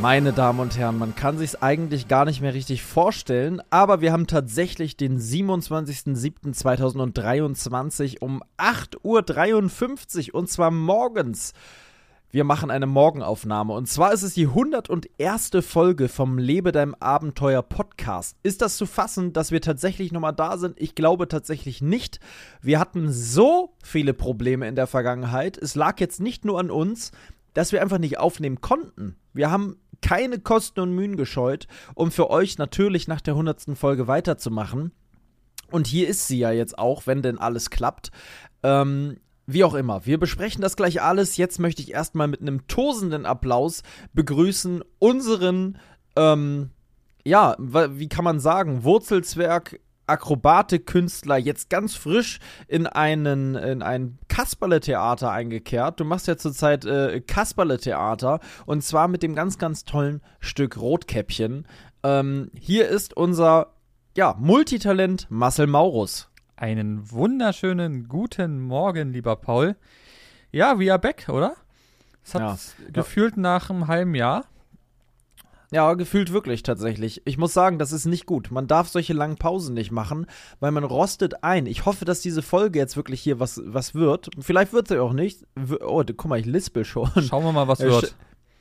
Meine Damen und Herren, man kann sich eigentlich gar nicht mehr richtig vorstellen, aber wir haben tatsächlich den 27.07.2023 um 8.53 Uhr und zwar morgens. Wir machen eine Morgenaufnahme und zwar ist es die 101. Folge vom Lebe deinem Abenteuer Podcast. Ist das zu fassen, dass wir tatsächlich nochmal da sind? Ich glaube tatsächlich nicht. Wir hatten so viele Probleme in der Vergangenheit. Es lag jetzt nicht nur an uns, dass wir einfach nicht aufnehmen konnten. Wir haben keine Kosten und Mühen gescheut, um für euch natürlich nach der 100. Folge weiterzumachen. Und hier ist sie ja jetzt auch, wenn denn alles klappt. Ähm, wie auch immer, wir besprechen das gleich alles. Jetzt möchte ich erstmal mit einem tosenden Applaus begrüßen unseren, ähm, ja, wie kann man sagen, Wurzelzwerg Akrobatik-Künstler jetzt ganz frisch in einen in ein Kasperle-Theater eingekehrt. Du machst ja zurzeit äh, Kasperle-Theater und zwar mit dem ganz, ganz tollen Stück Rotkäppchen. Ähm, hier ist unser ja, Multitalent Marcel Maurus. Einen wunderschönen guten Morgen, lieber Paul. Ja, we are back, oder? Es hat ja. gefühlt nach einem halben Jahr ja, gefühlt wirklich tatsächlich. Ich muss sagen, das ist nicht gut. Man darf solche langen Pausen nicht machen, weil man rostet ein. Ich hoffe, dass diese Folge jetzt wirklich hier was, was wird. Vielleicht wird sie auch nicht. Oh, guck mal, ich lispel schon. Schauen wir mal, was äh, wird.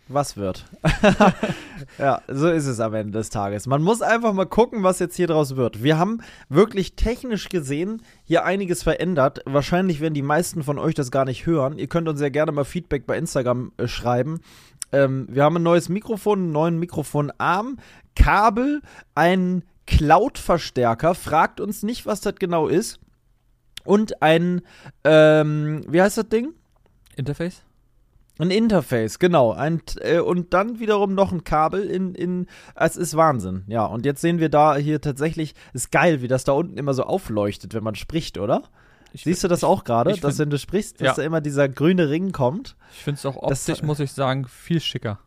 Was wird? ja, so ist es am Ende des Tages. Man muss einfach mal gucken, was jetzt hier draus wird. Wir haben wirklich technisch gesehen hier einiges verändert. Wahrscheinlich werden die meisten von euch das gar nicht hören. Ihr könnt uns ja gerne mal Feedback bei Instagram äh, schreiben. Ähm, wir haben ein neues Mikrofon, einen neuen Mikrofonarm, Kabel, einen Cloud-Verstärker. Fragt uns nicht, was das genau ist. Und ein, ähm, wie heißt das Ding? Interface? Ein Interface, genau. Ein, äh, und dann wiederum noch ein Kabel in, in. Es ist Wahnsinn. Ja, und jetzt sehen wir da hier tatsächlich, ist geil, wie das da unten immer so aufleuchtet, wenn man spricht, oder? Ich Siehst du das auch gerade, dass wenn du sprichst, dass ja. da immer dieser grüne Ring kommt? Ich finde es auch optisch, das, muss ich sagen, viel schicker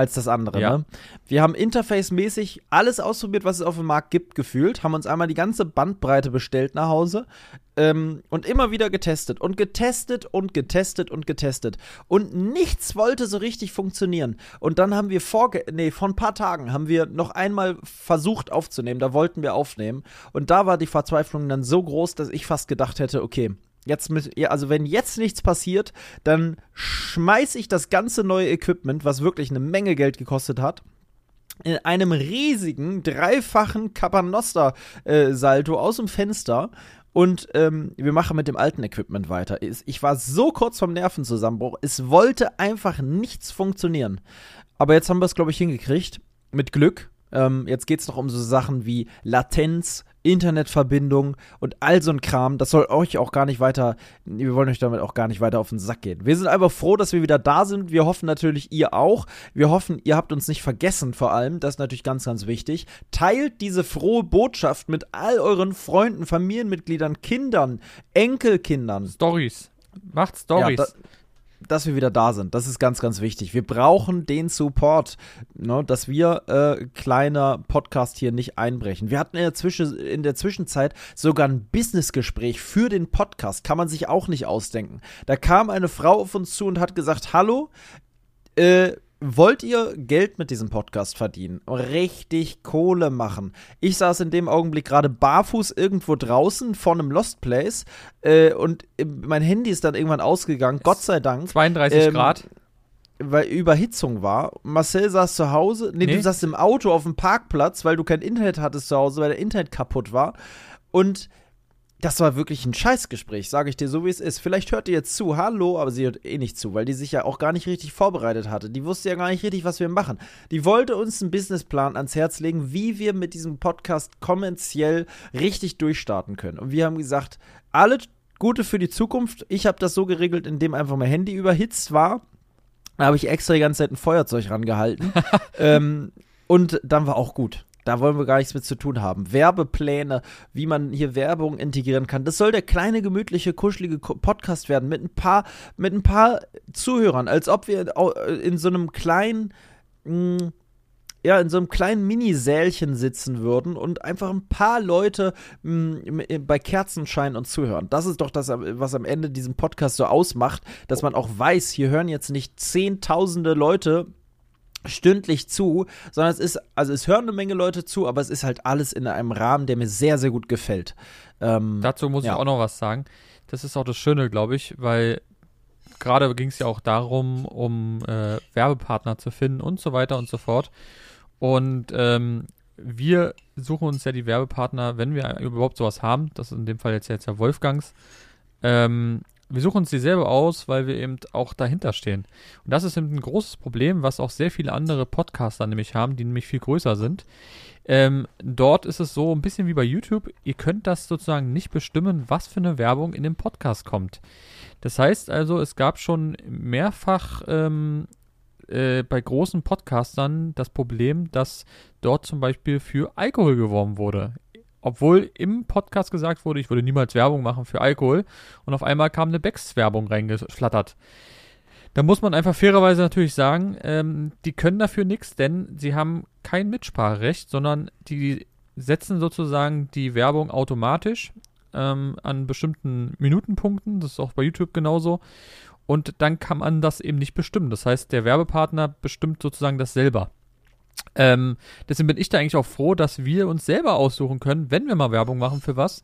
als das andere. Ja. Ne? Wir haben interface-mäßig alles ausprobiert, was es auf dem Markt gibt, gefühlt, haben uns einmal die ganze Bandbreite bestellt nach Hause ähm, und immer wieder getestet und getestet und getestet und getestet. Und nichts wollte so richtig funktionieren. Und dann haben wir vor, nee, vor ein paar Tagen haben wir noch einmal versucht aufzunehmen, da wollten wir aufnehmen. Und da war die Verzweiflung dann so groß, dass ich fast gedacht hätte, okay, Jetzt mit, also wenn jetzt nichts passiert, dann schmeiße ich das ganze neue Equipment, was wirklich eine Menge Geld gekostet hat, in einem riesigen, dreifachen Capanostra-Salto äh, aus dem Fenster und ähm, wir machen mit dem alten Equipment weiter. Ich war so kurz vom Nervenzusammenbruch. Es wollte einfach nichts funktionieren. Aber jetzt haben wir es, glaube ich, hingekriegt. Mit Glück. Ähm, jetzt geht es noch um so Sachen wie Latenz, Internetverbindung und all so ein Kram. Das soll euch auch gar nicht weiter, wir wollen euch damit auch gar nicht weiter auf den Sack gehen. Wir sind einfach froh, dass wir wieder da sind. Wir hoffen natürlich, ihr auch. Wir hoffen, ihr habt uns nicht vergessen vor allem. Das ist natürlich ganz, ganz wichtig. Teilt diese frohe Botschaft mit all euren Freunden, Familienmitgliedern, Kindern, Enkelkindern. Stories. Macht Stories. Ja, dass wir wieder da sind. Das ist ganz, ganz wichtig. Wir brauchen den Support, ne, dass wir äh, kleiner Podcast hier nicht einbrechen. Wir hatten in der, Zwischen in der Zwischenzeit sogar ein Businessgespräch für den Podcast. Kann man sich auch nicht ausdenken. Da kam eine Frau auf uns zu und hat gesagt: Hallo, äh, Wollt ihr Geld mit diesem Podcast verdienen? Richtig Kohle machen? Ich saß in dem Augenblick gerade barfuß irgendwo draußen vor einem Lost Place äh, und äh, mein Handy ist dann irgendwann ausgegangen, Gott sei Dank. 32 ähm, Grad. Weil Überhitzung war. Marcel saß zu Hause. Nee, nee, du saßt im Auto auf dem Parkplatz, weil du kein Internet hattest zu Hause, weil der Internet kaputt war. Und das war wirklich ein Scheißgespräch, sage ich dir so, wie es ist. Vielleicht hört ihr jetzt zu, hallo, aber sie hört eh nicht zu, weil die sich ja auch gar nicht richtig vorbereitet hatte. Die wusste ja gar nicht richtig, was wir machen. Die wollte uns einen Businessplan ans Herz legen, wie wir mit diesem Podcast kommerziell richtig durchstarten können. Und wir haben gesagt, alle Gute für die Zukunft. Ich habe das so geregelt, indem einfach mein Handy überhitzt war. Da habe ich extra die ganze Zeit ein Feuerzeug rangehalten. ähm, und dann war auch gut. Da wollen wir gar nichts mit zu tun haben. Werbepläne, wie man hier Werbung integrieren kann. Das soll der kleine, gemütliche, kuschelige Podcast werden mit ein paar, mit ein paar Zuhörern, als ob wir in so einem kleinen, hm, ja, in so einem kleinen Minisälchen sitzen würden und einfach ein paar Leute mh, bei Kerzenschein und zuhören. Das ist doch das, was am Ende diesen Podcast so ausmacht, dass man auch weiß, hier hören jetzt nicht zehntausende Leute stündlich zu, sondern es ist, also es hören eine Menge Leute zu, aber es ist halt alles in einem Rahmen, der mir sehr, sehr gut gefällt. Ähm, Dazu muss ja. ich auch noch was sagen. Das ist auch das Schöne, glaube ich, weil gerade ging es ja auch darum, um äh, Werbepartner zu finden und so weiter und so fort. Und ähm, wir suchen uns ja die Werbepartner, wenn wir überhaupt sowas haben. Das ist in dem Fall jetzt, jetzt ja Wolfgangs. Ähm, wir suchen uns die selber aus, weil wir eben auch dahinter stehen. Und das ist eben ein großes Problem, was auch sehr viele andere Podcaster nämlich haben, die nämlich viel größer sind. Ähm, dort ist es so ein bisschen wie bei YouTube, ihr könnt das sozusagen nicht bestimmen, was für eine Werbung in den Podcast kommt. Das heißt also, es gab schon mehrfach ähm, äh, bei großen Podcastern das Problem, dass dort zum Beispiel für Alkohol geworben wurde obwohl im Podcast gesagt wurde, ich würde niemals Werbung machen für Alkohol und auf einmal kam eine Becks-Werbung reingeflattert. Da muss man einfach fairerweise natürlich sagen, ähm, die können dafür nichts, denn sie haben kein Mitspracherecht, sondern die setzen sozusagen die Werbung automatisch ähm, an bestimmten Minutenpunkten. Das ist auch bei YouTube genauso. Und dann kann man das eben nicht bestimmen. Das heißt, der Werbepartner bestimmt sozusagen das selber. Ähm, deswegen bin ich da eigentlich auch froh, dass wir uns selber aussuchen können, wenn wir mal Werbung machen für was,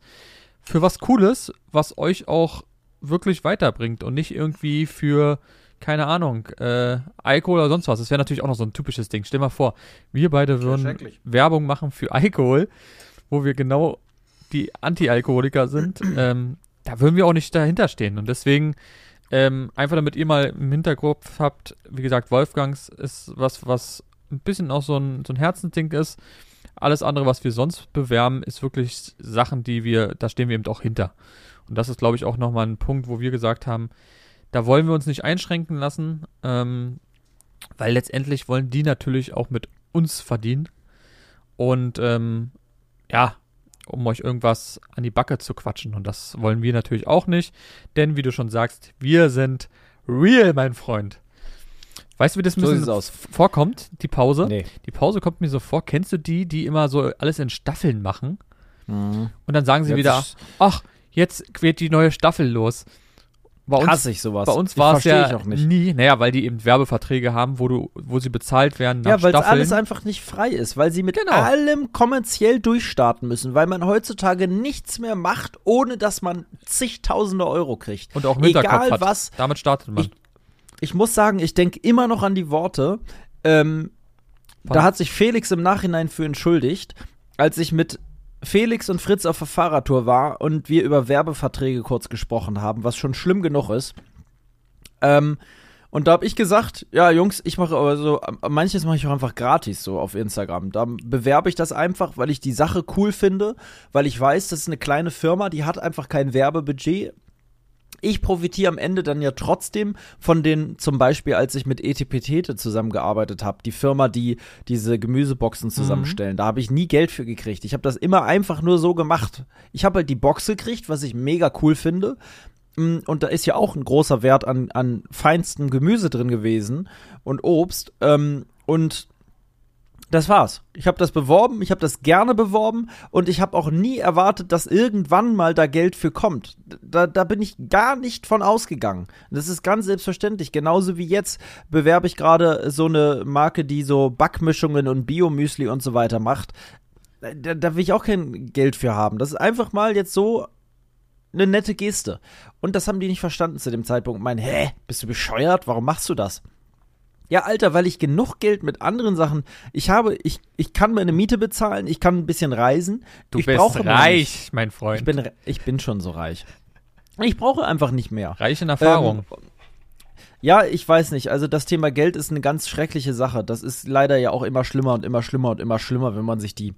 für was Cooles, was euch auch wirklich weiterbringt und nicht irgendwie für, keine Ahnung, äh, Alkohol oder sonst was. Das wäre natürlich auch noch so ein typisches Ding. Stell mal vor, wir beide würden Werbung machen für Alkohol, wo wir genau die Anti-Alkoholiker sind. ähm, da würden wir auch nicht dahinter stehen. Und deswegen, ähm, einfach damit ihr mal im Hinterkopf habt, wie gesagt, Wolfgangs ist was, was ein bisschen auch so ein, so ein Herzensding ist. Alles andere, was wir sonst bewerben, ist wirklich Sachen, die wir, da stehen wir eben auch hinter. Und das ist, glaube ich, auch nochmal ein Punkt, wo wir gesagt haben, da wollen wir uns nicht einschränken lassen, ähm, weil letztendlich wollen die natürlich auch mit uns verdienen. Und ähm, ja, um euch irgendwas an die Backe zu quatschen. Und das wollen wir natürlich auch nicht, denn wie du schon sagst, wir sind real, mein Freund. Weißt du, wie das ein bisschen so vorkommt, die Pause? Nee. Die Pause kommt mir so vor. Kennst du die, die immer so alles in Staffeln machen? Mhm. Und dann sagen sie jetzt wieder, ach, jetzt wird die neue Staffel los. Bei uns, Hasse ich sowas. Bei uns war es ja nie, naja, weil die eben Werbeverträge haben, wo du, wo sie bezahlt werden nach Ja, weil alles einfach nicht frei ist, weil sie mit genau. allem kommerziell durchstarten müssen, weil man heutzutage nichts mehr macht, ohne dass man zigtausende Euro kriegt. Und auch im Egal hat. was. Damit startet man. Ich, ich muss sagen, ich denke immer noch an die Worte. Ähm, da hat sich Felix im Nachhinein für entschuldigt, als ich mit Felix und Fritz auf der Fahrradtour war und wir über Werbeverträge kurz gesprochen haben, was schon schlimm genug ist. Ähm, und da habe ich gesagt, ja, Jungs, ich mache aber so, manches mache ich auch einfach gratis so auf Instagram. Da bewerbe ich das einfach, weil ich die Sache cool finde, weil ich weiß, das ist eine kleine Firma, die hat einfach kein Werbebudget ich profitiere am Ende dann ja trotzdem von den, zum Beispiel, als ich mit Etipetete zusammengearbeitet habe, die Firma, die diese Gemüseboxen zusammenstellen. Mhm. Da habe ich nie Geld für gekriegt. Ich habe das immer einfach nur so gemacht. Ich habe halt die Box gekriegt, was ich mega cool finde. Mm, und da ist ja auch ein großer Wert an, an feinstem Gemüse drin gewesen und Obst. Ähm, und das war's. Ich habe das beworben, ich habe das gerne beworben und ich habe auch nie erwartet, dass irgendwann mal da Geld für kommt. Da, da bin ich gar nicht von ausgegangen. Das ist ganz selbstverständlich. Genauso wie jetzt bewerbe ich gerade so eine Marke, die so Backmischungen und Biomüsli und so weiter macht. Da, da will ich auch kein Geld für haben. Das ist einfach mal jetzt so eine nette Geste. Und das haben die nicht verstanden zu dem Zeitpunkt. Mein, hä, bist du bescheuert? Warum machst du das? Ja, Alter, weil ich genug Geld mit anderen Sachen. Ich habe, ich, ich kann meine Miete bezahlen, ich kann ein bisschen reisen. Du ich bist reich, mein Freund. Ich bin, ich bin schon so reich. Ich brauche einfach nicht mehr. Reich in Erfahrung. Ähm, ja, ich weiß nicht. Also das Thema Geld ist eine ganz schreckliche Sache. Das ist leider ja auch immer schlimmer und immer schlimmer und immer schlimmer, wenn man sich die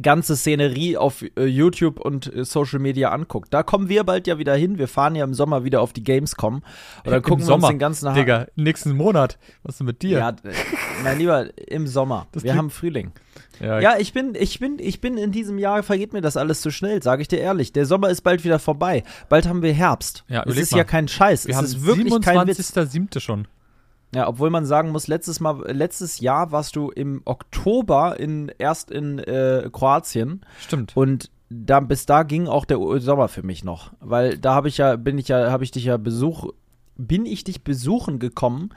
ganze Szenerie auf äh, YouTube und äh, Social Media anguckt. Da kommen wir bald ja wieder hin. Wir fahren ja im Sommer wieder auf die Gamescom. Und dann gucken wir uns den ganzen ha Digga, nächsten Monat. Was ist denn mit dir? Ja, mein Lieber, im Sommer. Das wir haben Frühling. Ja, ja, ich bin, ich bin, ich bin in diesem Jahr, vergeht mir das alles zu schnell, sage ich dir ehrlich. Der Sommer ist bald wieder vorbei. Bald haben wir Herbst. Ja, es ist mal. ja kein Scheiß. Wir es haben ist wirklich 27. kein Witz. schon. Ja, obwohl man sagen muss, letztes Mal, letztes Jahr warst du im Oktober in, erst in äh, Kroatien. Stimmt. Und da, bis da ging auch der Sommer für mich noch. Weil da habe ich ja, bin ich ja, habe ich dich ja Besuch, bin ich dich besuchen gekommen.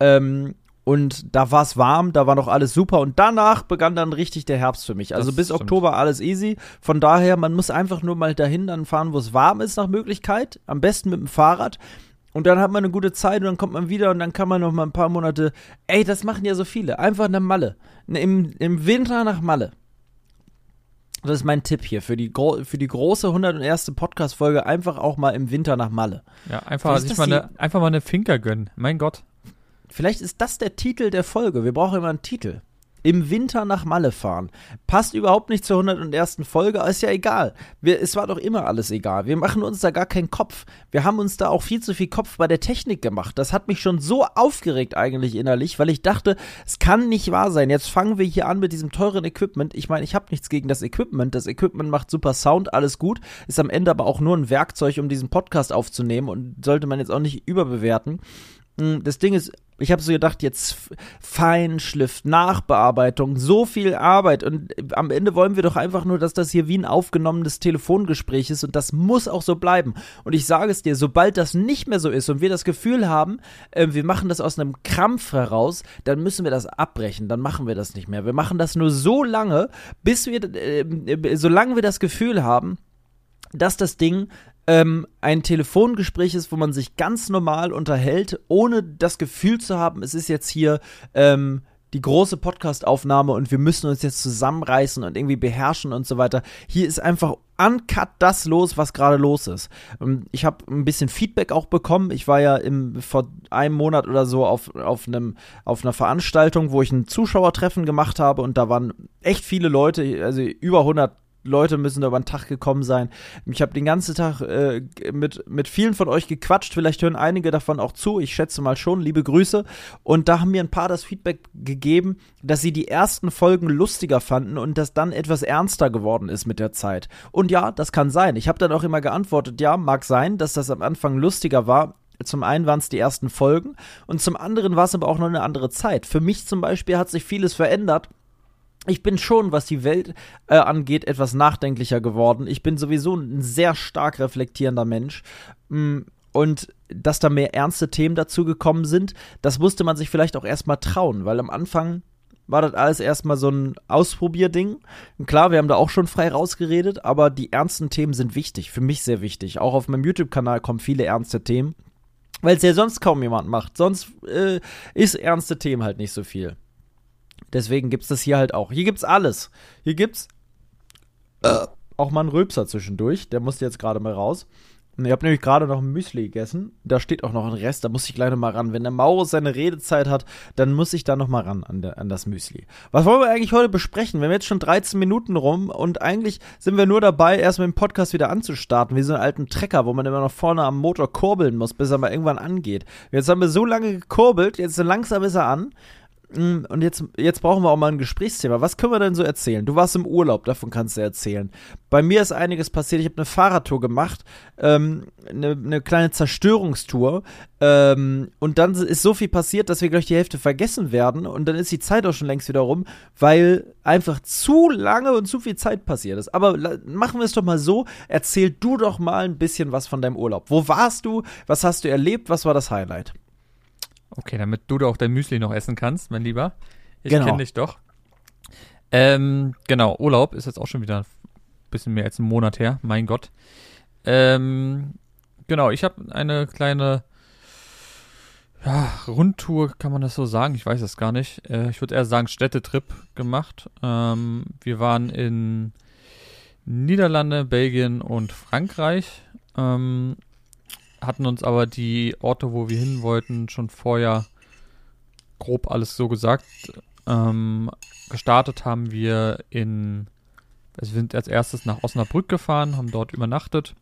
Ähm, und da war es warm, da war noch alles super und danach begann dann richtig der Herbst für mich. Also das bis stimmt. Oktober alles easy. Von daher, man muss einfach nur mal dahin dann fahren, wo es warm ist nach Möglichkeit. Am besten mit dem Fahrrad. Und dann hat man eine gute Zeit und dann kommt man wieder und dann kann man noch mal ein paar Monate. Ey, das machen ja so viele. Einfach nach Malle. Im, im Winter nach Malle. Das ist mein Tipp hier für die, für die große 101. Podcast-Folge. Einfach auch mal im Winter nach Malle. Ja, einfach, sich mal eine, einfach mal eine Finker gönnen. Mein Gott. Vielleicht ist das der Titel der Folge. Wir brauchen immer einen Titel im Winter nach Malle fahren. Passt überhaupt nicht zur 101. Folge, ist ja egal. Wir, es war doch immer alles egal. Wir machen uns da gar keinen Kopf. Wir haben uns da auch viel zu viel Kopf bei der Technik gemacht. Das hat mich schon so aufgeregt eigentlich innerlich, weil ich dachte, es kann nicht wahr sein. Jetzt fangen wir hier an mit diesem teuren Equipment. Ich meine, ich habe nichts gegen das Equipment. Das Equipment macht super Sound, alles gut. Ist am Ende aber auch nur ein Werkzeug, um diesen Podcast aufzunehmen und sollte man jetzt auch nicht überbewerten. Hm, das Ding ist, ich habe so gedacht, jetzt Feinschliff, Nachbearbeitung, so viel Arbeit und am Ende wollen wir doch einfach nur, dass das hier wie ein aufgenommenes Telefongespräch ist und das muss auch so bleiben. Und ich sage es dir, sobald das nicht mehr so ist und wir das Gefühl haben, äh, wir machen das aus einem Krampf heraus, dann müssen wir das abbrechen, dann machen wir das nicht mehr. Wir machen das nur so lange, bis wir, äh, äh solange wir das Gefühl haben, dass das Ding ähm, ein Telefongespräch ist, wo man sich ganz normal unterhält, ohne das Gefühl zu haben, es ist jetzt hier ähm, die große Podcast-Aufnahme und wir müssen uns jetzt zusammenreißen und irgendwie beherrschen und so weiter. Hier ist einfach uncut das los, was gerade los ist. Ähm, ich habe ein bisschen Feedback auch bekommen. Ich war ja im, vor einem Monat oder so auf, auf, einem, auf einer Veranstaltung, wo ich ein Zuschauertreffen gemacht habe und da waren echt viele Leute, also über 100 Leute müssen da über den Tag gekommen sein. Ich habe den ganzen Tag äh, mit, mit vielen von euch gequatscht. Vielleicht hören einige davon auch zu. Ich schätze mal schon. Liebe Grüße. Und da haben mir ein paar das Feedback gegeben, dass sie die ersten Folgen lustiger fanden und das dann etwas ernster geworden ist mit der Zeit. Und ja, das kann sein. Ich habe dann auch immer geantwortet, ja, mag sein, dass das am Anfang lustiger war. Zum einen waren es die ersten Folgen und zum anderen war es aber auch noch eine andere Zeit. Für mich zum Beispiel hat sich vieles verändert ich bin schon, was die Welt äh, angeht, etwas nachdenklicher geworden. Ich bin sowieso ein sehr stark reflektierender Mensch. Mm, und dass da mehr ernste Themen dazu gekommen sind, das musste man sich vielleicht auch erstmal trauen, weil am Anfang war das alles erstmal so ein Ausprobierding. Klar, wir haben da auch schon frei rausgeredet, aber die ernsten Themen sind wichtig, für mich sehr wichtig. Auch auf meinem YouTube-Kanal kommen viele ernste Themen, weil es ja sonst kaum jemand macht. Sonst äh, ist ernste Themen halt nicht so viel. Deswegen gibt es das hier halt auch. Hier gibt's alles. Hier gibt's äh, auch mal einen Rülpser zwischendurch. Der musste jetzt gerade mal raus. Ich habe nämlich gerade noch ein Müsli gegessen. Da steht auch noch ein Rest. Da muss ich gleich noch mal ran. Wenn der Maurus seine Redezeit hat, dann muss ich da noch mal ran an, der, an das Müsli. Was wollen wir eigentlich heute besprechen? Wir haben jetzt schon 13 Minuten rum und eigentlich sind wir nur dabei, erst mit dem Podcast wieder anzustarten, wie so einen alten Trecker, wo man immer noch vorne am Motor kurbeln muss, bis er mal irgendwann angeht. Jetzt haben wir so lange gekurbelt, jetzt langsam ist er an. Mm, und jetzt, jetzt brauchen wir auch mal ein Gesprächsthema. Was können wir denn so erzählen? Du warst im Urlaub, davon kannst du erzählen. Bei mir ist einiges passiert. Ich habe eine Fahrradtour gemacht, ähm, eine, eine, kleine Zerstörungstour. Ähm, und dann ist so viel passiert, dass wir gleich die Hälfte vergessen werden. Und dann ist die Zeit auch schon längst wieder rum, weil einfach zu lange und zu viel Zeit passiert ist. Aber machen wir es doch mal so. Erzähl du doch mal ein bisschen was von deinem Urlaub. Wo warst du? Was hast du erlebt? Was war das Highlight? Okay, damit du auch dein Müsli noch essen kannst, mein Lieber. Ich genau. kenne dich doch. Ähm, genau, Urlaub ist jetzt auch schon wieder ein bisschen mehr als ein Monat her, mein Gott. Ähm, genau, ich habe eine kleine ja, Rundtour kann man das so sagen, ich weiß es gar nicht. Äh, ich würde eher sagen Städtetrip gemacht. Ähm, wir waren in Niederlande, Belgien und Frankreich. Ähm, hatten uns aber die Orte, wo wir hin wollten, schon vorher grob alles so gesagt. Ähm, gestartet haben wir in, also wir sind als erstes nach Osnabrück gefahren, haben dort übernachtet.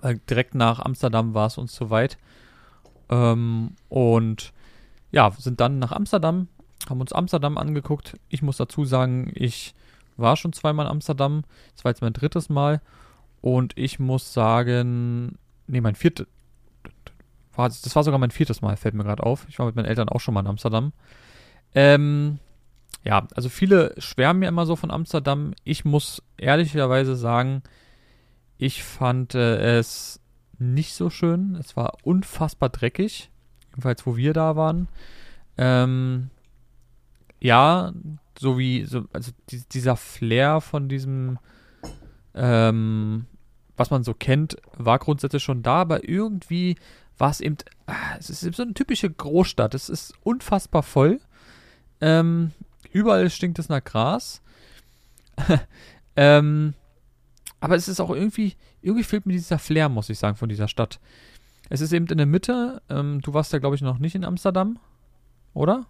Weil direkt nach Amsterdam war es uns zu weit. Ähm, und ja, sind dann nach Amsterdam, haben uns Amsterdam angeguckt. Ich muss dazu sagen, ich war schon zweimal in Amsterdam. Das war jetzt mein drittes Mal. Und ich muss sagen, nee, mein viertes, das war sogar mein viertes Mal, fällt mir gerade auf. Ich war mit meinen Eltern auch schon mal in Amsterdam. Ähm, ja, also viele schwärmen mir immer so von Amsterdam. Ich muss ehrlicherweise sagen, ich fand äh, es nicht so schön. Es war unfassbar dreckig, jedenfalls wo wir da waren. Ähm, ja, so wie, so, also die, dieser Flair von diesem, ähm, was man so kennt, war grundsätzlich schon da, aber irgendwie war es eben, ah, es ist eben so eine typische Großstadt. Es ist unfassbar voll. Ähm, überall stinkt es nach Gras. ähm, aber es ist auch irgendwie, irgendwie fehlt mir dieser Flair, muss ich sagen, von dieser Stadt. Es ist eben in der Mitte. Ähm, du warst ja, glaube ich, noch nicht in Amsterdam, oder?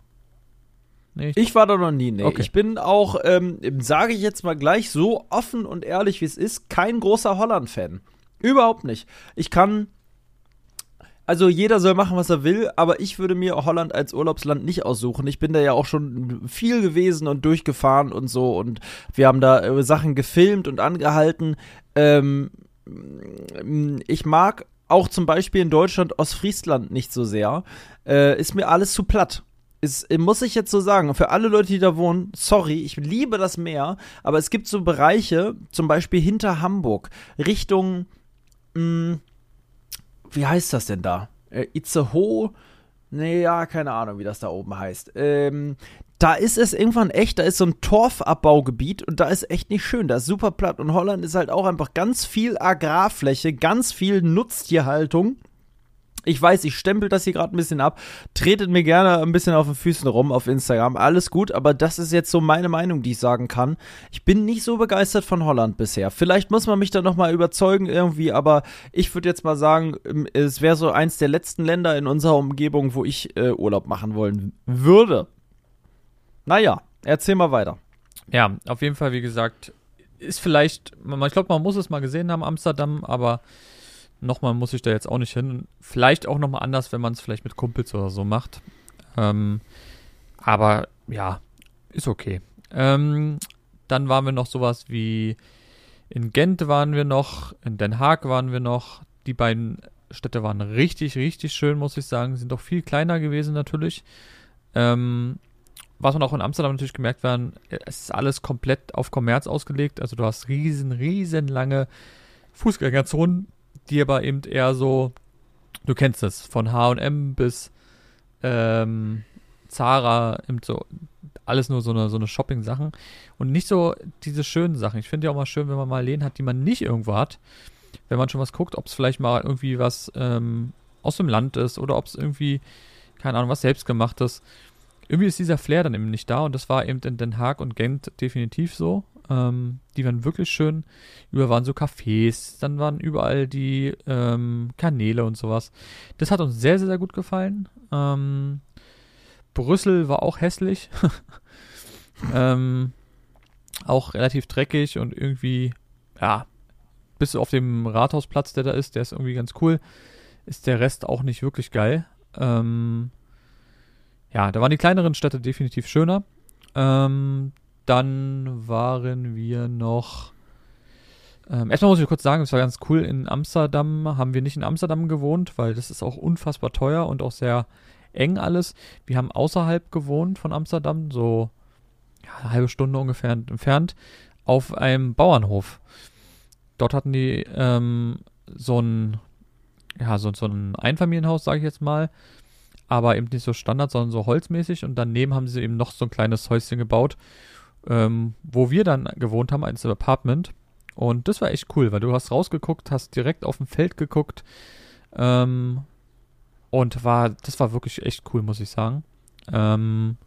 Nee, ich, war da noch nie, nee. Okay. Ich bin auch, ähm, sage ich jetzt mal gleich so offen und ehrlich, wie es ist, kein großer Holland-Fan. Überhaupt nicht. Ich kann also jeder soll machen, was er will, aber ich würde mir Holland als Urlaubsland nicht aussuchen. Ich bin da ja auch schon viel gewesen und durchgefahren und so und wir haben da äh, Sachen gefilmt und angehalten. Ähm, ich mag auch zum Beispiel in Deutschland Ostfriesland nicht so sehr. Äh, ist mir alles zu platt. Ist, muss ich jetzt so sagen, für alle Leute, die da wohnen, sorry, ich liebe das Meer, aber es gibt so Bereiche, zum Beispiel hinter Hamburg, Richtung, mh, mm, wie heißt das denn da? Äh, Itzehoe? Nee, ja, keine Ahnung, wie das da oben heißt. Ähm, da ist es irgendwann echt, da ist so ein Torfabbaugebiet und da ist echt nicht schön, da ist super platt und Holland ist halt auch einfach ganz viel Agrarfläche, ganz viel Nutztierhaltung ich weiß, ich stempel das hier gerade ein bisschen ab. Tretet mir gerne ein bisschen auf den Füßen rum auf Instagram. Alles gut, aber das ist jetzt so meine Meinung, die ich sagen kann. Ich bin nicht so begeistert von Holland bisher. Vielleicht muss man mich da nochmal überzeugen irgendwie, aber ich würde jetzt mal sagen, ähm, es wäre so eins der letzten Länder in unserer Umgebung, wo ich äh, Urlaub machen wollen würde. Naja, erzähl mal weiter. Ja, auf jeden Fall, wie gesagt, ist vielleicht, ich glaube, man muss es mal gesehen haben, Amsterdam, aber Nochmal muss ich da jetzt auch nicht hin. Vielleicht auch nochmal anders, wenn man es vielleicht mit Kumpels oder so macht. Ähm, aber ja, ist okay. Ähm, dann waren wir noch sowas wie in Gent waren wir noch, in Den Haag waren wir noch. Die beiden Städte waren richtig, richtig schön, muss ich sagen. Sind doch viel kleiner gewesen natürlich. Ähm, was man auch in Amsterdam natürlich gemerkt werden, es ist alles komplett auf Kommerz ausgelegt. Also du hast riesen, riesen lange Fußgängerzonen die aber eben eher so, du kennst es, von H&M bis ähm, Zara, eben so, alles nur so eine, so eine Shopping-Sachen und nicht so diese schönen Sachen. Ich finde ja auch mal schön, wenn man mal Läden hat, die man nicht irgendwo hat. Wenn man schon was guckt, ob es vielleicht mal irgendwie was ähm, aus dem Land ist oder ob es irgendwie, keine Ahnung, was selbstgemachtes. Irgendwie ist dieser Flair dann eben nicht da und das war eben in Den Haag und Gent definitiv so. Ähm, die waren wirklich schön. Überall waren so Cafés, dann waren überall die ähm, Kanäle und sowas. Das hat uns sehr, sehr, sehr gut gefallen. Ähm, Brüssel war auch hässlich. ähm, auch relativ dreckig und irgendwie, ja, bis auf dem Rathausplatz, der da ist, der ist irgendwie ganz cool, ist der Rest auch nicht wirklich geil. Ähm, ja, da waren die kleineren Städte definitiv schöner. Ähm, dann waren wir noch. Ähm, erstmal muss ich kurz sagen, es war ganz cool. In Amsterdam haben wir nicht in Amsterdam gewohnt, weil das ist auch unfassbar teuer und auch sehr eng alles. Wir haben außerhalb gewohnt von Amsterdam, so eine halbe Stunde ungefähr entfernt, auf einem Bauernhof. Dort hatten die ähm, so ein, ja, so, so ein Einfamilienhaus, sage ich jetzt mal, aber eben nicht so Standard, sondern so holzmäßig und daneben haben sie eben noch so ein kleines Häuschen gebaut ähm, wo wir dann gewohnt haben, eins Apartment. Und das war echt cool, weil du hast rausgeguckt, hast direkt auf dem Feld geguckt. Ähm, Und war, das war wirklich echt cool, muss ich sagen. Ähm,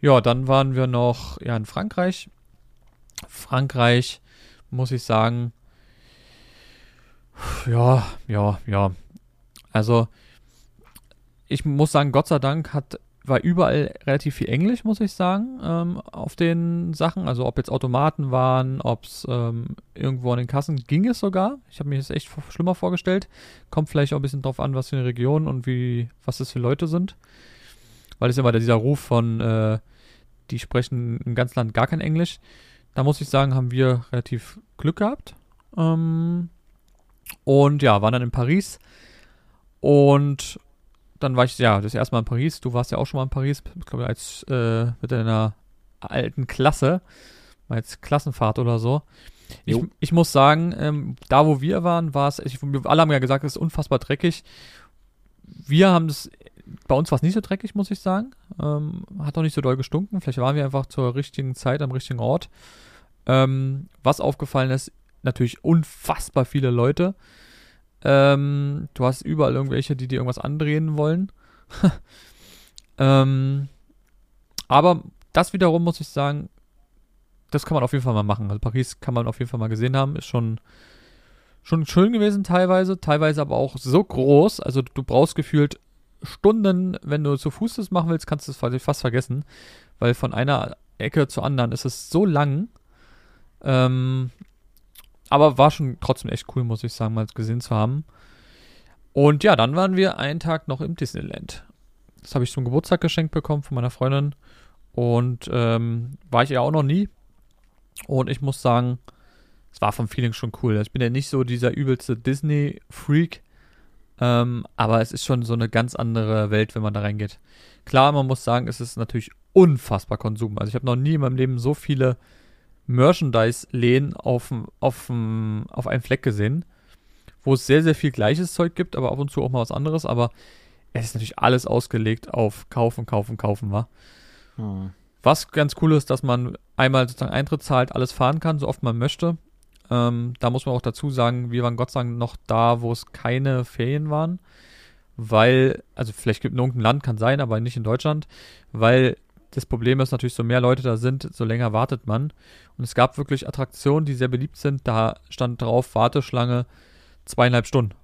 ja, dann waren wir noch ja, in Frankreich. Frankreich, muss ich sagen, ja, ja, ja. Also, ich muss sagen, Gott sei Dank hat, war überall relativ viel Englisch, muss ich sagen, ähm, auf den Sachen. Also, ob jetzt Automaten waren, ob es ähm, irgendwo an den Kassen ging es sogar. Ich habe mir das echt schlimmer vorgestellt. Kommt vielleicht auch ein bisschen drauf an, was für eine Region und wie, was das für Leute sind. Weil es immer dieser Ruf von, äh, die sprechen im ganzen Land gar kein Englisch. Da muss ich sagen, haben wir relativ Glück gehabt. Ähm, und ja, waren dann in Paris. Und dann war ich, ja, das erste Mal in Paris. Du warst ja auch schon mal in Paris, ich glaube, als äh, mit deiner alten Klasse, als Klassenfahrt oder so. Ich, ich, muss sagen, ähm, da wo wir waren, war es, alle haben ja gesagt, es ist unfassbar dreckig. Wir haben das, bei uns war es nicht so dreckig, muss ich sagen. Ähm, hat auch nicht so doll gestunken. Vielleicht waren wir einfach zur richtigen Zeit am richtigen Ort. Ähm, was aufgefallen ist, natürlich unfassbar viele Leute. Ähm, du hast überall irgendwelche, die dir irgendwas andrehen wollen. ähm, aber das wiederum muss ich sagen, das kann man auf jeden Fall mal machen. Also Paris kann man auf jeden Fall mal gesehen haben. Ist schon, schon schön gewesen teilweise, teilweise aber auch so groß. Also du brauchst gefühlt Stunden, wenn du zu Fuß das machen willst, kannst du es fast vergessen. Weil von einer Ecke zur anderen ist es so lang. Ähm, aber war schon trotzdem echt cool, muss ich sagen, mal gesehen zu haben. Und ja, dann waren wir einen Tag noch im Disneyland. Das habe ich zum Geburtstag geschenkt bekommen von meiner Freundin. Und ähm, war ich ja auch noch nie. Und ich muss sagen, es war vom Feeling schon cool. Ich bin ja nicht so dieser übelste Disney-Freak. Ähm, aber es ist schon so eine ganz andere Welt, wenn man da reingeht. Klar, man muss sagen, es ist natürlich unfassbar Konsum. Also ich habe noch nie in meinem Leben so viele Merchandise-Läden auf, auf, auf einem Fleck gesehen, wo es sehr, sehr viel gleiches Zeug gibt, aber ab und zu auch mal was anderes. Aber es ist natürlich alles ausgelegt auf kaufen, kaufen, kaufen, war. Hm. Was ganz cool ist, dass man einmal sozusagen Eintritt zahlt, alles fahren kann, so oft man möchte. Ähm, da muss man auch dazu sagen, wir waren Gott sei Dank noch da, wo es keine Ferien waren. Weil, also vielleicht gibt es in irgendeinem Land, kann sein, aber nicht in Deutschland, weil das Problem ist natürlich, so mehr Leute da sind, so länger wartet man. Und es gab wirklich Attraktionen, die sehr beliebt sind. Da stand drauf Warteschlange zweieinhalb Stunden.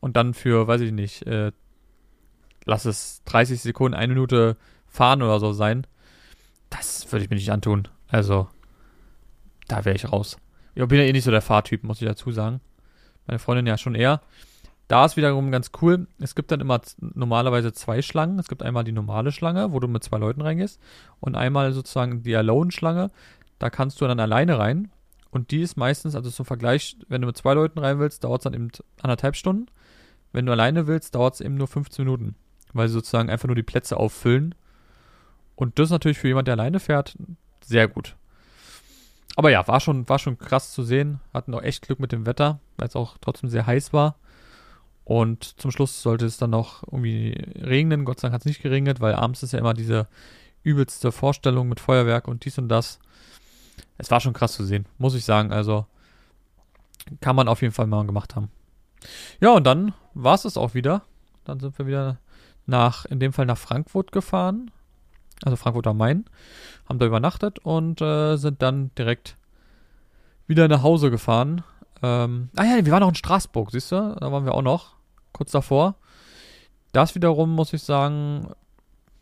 Und dann für, weiß ich nicht, äh, lass es 30 Sekunden, eine Minute fahren oder so sein. Das würde ich mir nicht antun. Also, da wäre ich raus. Ich bin ja eh nicht so der Fahrtyp, muss ich dazu sagen. Meine Freundin ja schon eher. Da ist wiederum ganz cool. Es gibt dann immer normalerweise zwei Schlangen. Es gibt einmal die normale Schlange, wo du mit zwei Leuten reingehst. Und einmal sozusagen die Alone-Schlange. Da kannst du dann alleine rein. Und die ist meistens, also zum Vergleich, wenn du mit zwei Leuten rein willst, dauert es dann eben anderthalb Stunden. Wenn du alleine willst, dauert es eben nur 15 Minuten. Weil sie sozusagen einfach nur die Plätze auffüllen. Und das ist natürlich für jemand, der alleine fährt, sehr gut. Aber ja, war schon, war schon krass zu sehen. Hatten auch echt Glück mit dem Wetter, weil es auch trotzdem sehr heiß war. Und zum Schluss sollte es dann noch irgendwie regnen. Gott sei Dank hat es nicht geregnet, weil abends ist ja immer diese übelste Vorstellung mit Feuerwerk und dies und das. Es war schon krass zu sehen, muss ich sagen. Also kann man auf jeden Fall mal gemacht haben. Ja, und dann war es es auch wieder. Dann sind wir wieder nach, in dem Fall nach Frankfurt gefahren. Also Frankfurt am Main. Haben da übernachtet und äh, sind dann direkt wieder nach Hause gefahren. Ähm, ah ja, wir waren noch in Straßburg, siehst du? Da waren wir auch noch kurz davor. Das wiederum, muss ich sagen,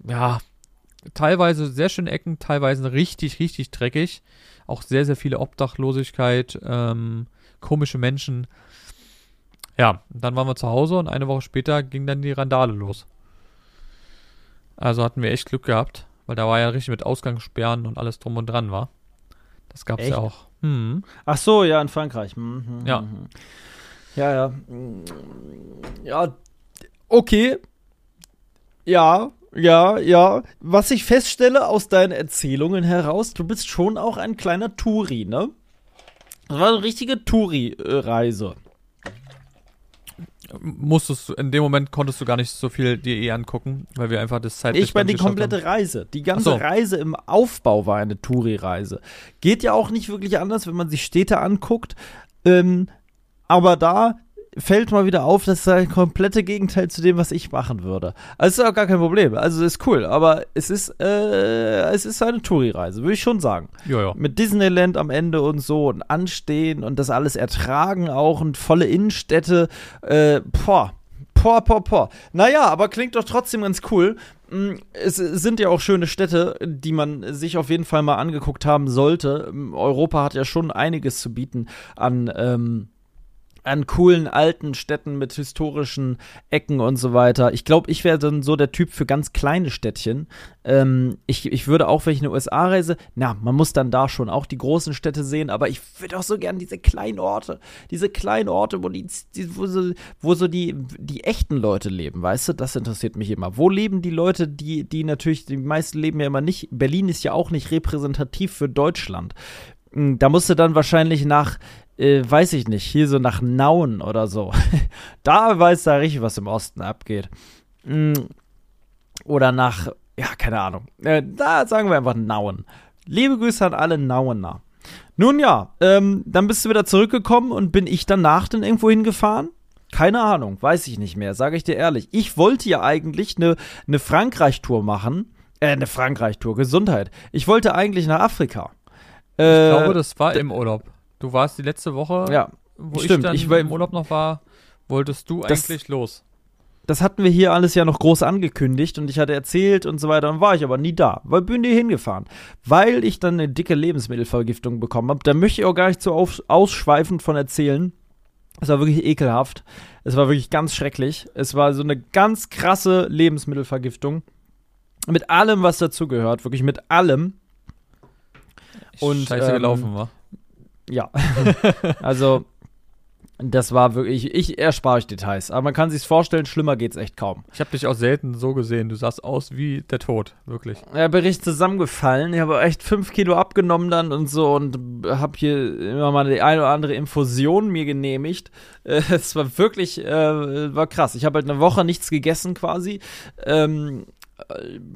ja, teilweise sehr schöne Ecken, teilweise richtig, richtig dreckig. Auch sehr, sehr viele Obdachlosigkeit, ähm, komische Menschen. Ja, dann waren wir zu Hause und eine Woche später ging dann die Randale los. Also hatten wir echt Glück gehabt, weil da war ja richtig mit Ausgangssperren und alles drum und dran war. Das gab es ja auch. Hm. Ach so, ja, in Frankreich. Hm, hm, ja. Ja, ja. Ja, okay. Ja, ja, ja. Was ich feststelle aus deinen Erzählungen heraus, du bist schon auch ein kleiner Touri, ne? Das war eine richtige Touri-Reise. Musstest du, in dem Moment konntest du gar nicht so viel dir eh angucken, weil wir einfach das zeitlich Ich meine die komplette haben. Reise. Die ganze so. Reise im Aufbau war eine Touri-Reise. Geht ja auch nicht wirklich anders, wenn man sich Städte anguckt. Ähm, aber da fällt mal wieder auf, das ist ein komplette Gegenteil zu dem, was ich machen würde. Also ist auch gar kein Problem. Also ist cool, aber es ist, äh, es ist eine Touri-Reise, würde ich schon sagen. Ja, ja. Mit Disneyland am Ende und so und anstehen und das alles ertragen auch und volle Innenstädte. Äh, boah. Boah, boah, boah. Naja, aber klingt doch trotzdem ganz cool. Mm, es sind ja auch schöne Städte, die man sich auf jeden Fall mal angeguckt haben sollte. Europa hat ja schon einiges zu bieten an ähm, an coolen alten Städten mit historischen Ecken und so weiter. Ich glaube, ich wäre dann so der Typ für ganz kleine Städtchen. Ähm, ich, ich würde auch, wenn ich in die USA reise, na, man muss dann da schon auch die großen Städte sehen, aber ich würde auch so gern diese kleinen Orte, diese kleinen Orte, wo die, die wo so, wo so die, die echten Leute leben, weißt du? Das interessiert mich immer. Wo leben die Leute, die, die natürlich, die meisten leben ja immer nicht, Berlin ist ja auch nicht repräsentativ für Deutschland. Hm, da musst du dann wahrscheinlich nach äh, weiß ich nicht, hier so nach Nauen oder so. da weiß da richtig, was im Osten abgeht. Mm, oder nach, ja, keine Ahnung. Äh, da sagen wir einfach Nauen. Liebe Grüße an alle Nauener. Nun ja, ähm, dann bist du wieder zurückgekommen und bin ich danach dann irgendwo hingefahren? Keine Ahnung, weiß ich nicht mehr, sage ich dir ehrlich. Ich wollte ja eigentlich eine ne, Frankreich-Tour machen. Äh, eine Frankreich-Tour, Gesundheit. Ich wollte eigentlich nach Afrika. Ich äh, glaube, das war im Urlaub. Du warst die letzte Woche, ja, wo stimmt. ich dann ich im Urlaub noch war, wolltest du das, eigentlich los. Das hatten wir hier alles ja noch groß angekündigt und ich hatte erzählt und so weiter und war ich aber nie da, weil bin die hingefahren, weil ich dann eine dicke Lebensmittelvergiftung bekommen habe. Da möchte ich auch gar nicht so auf, ausschweifend von erzählen. Es war wirklich ekelhaft. Es war wirklich ganz schrecklich. Es war so eine ganz krasse Lebensmittelvergiftung. Mit allem, was dazugehört. Wirklich mit allem. Und, Scheiße ähm, gelaufen war. Ja. also, das war wirklich, ich, ich erspare euch Details, aber man kann sich vorstellen, schlimmer geht's echt kaum. Ich habe dich auch selten so gesehen. Du sahst aus wie der Tod, wirklich. Ja, Bericht zusammengefallen. Ich habe echt fünf Kilo abgenommen dann und so und habe hier immer mal die eine oder andere Infusion mir genehmigt. Es war wirklich, äh, war krass. Ich habe halt eine Woche nichts gegessen quasi. Ähm,